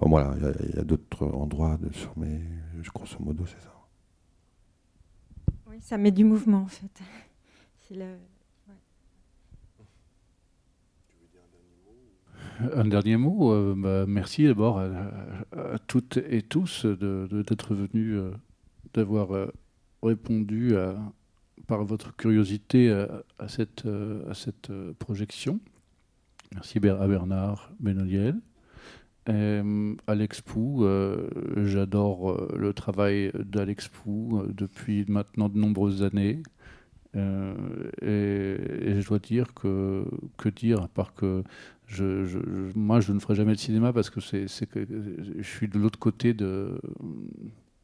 voilà, il y a, d'autres endroits, de, mais grosso modo, c'est ça. Oui, ça met du mouvement, en fait. Un dernier mot, euh, bah, merci d'abord à, toutes et tous d'être venus, euh, d'avoir euh, répondu par votre curiosité à, cette, à cette projection. Merci à Bernard Benoliel. Euh, Alex Pou, euh, j'adore euh, le travail d'Alex Pou depuis maintenant de nombreuses années. Et, je dois dire que, que dire, à part que je, moi je ne ferai jamais de cinéma parce que, c'est, je suis de l'autre côté de,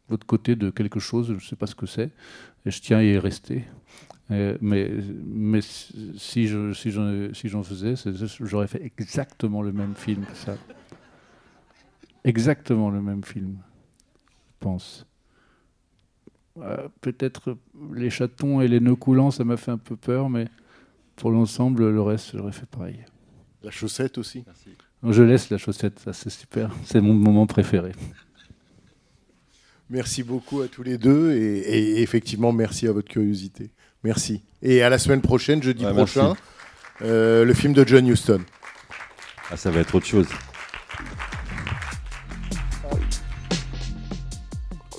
l'autre côté de quelque chose, je ne sais pas ce que c'est, et je tiens à y rester. mais, mais si, je, si, j'en, si j'en faisais, j'aurais fait exactement le même film que ça exactement le même film, je pense. Euh, peut-être les chatons et les nœuds coulants, ça m'a fait un peu peur, mais pour l'ensemble, le reste, j'aurais fait pareil. La chaussette aussi Je laisse la chaussette, ça c'est super, c'est mon moment préféré. Merci beaucoup à tous les deux et, effectivement merci à votre curiosité. Merci. Et à la semaine prochaine, jeudi prochain, euh, le film de John Huston. Ah, ça va être autre chose.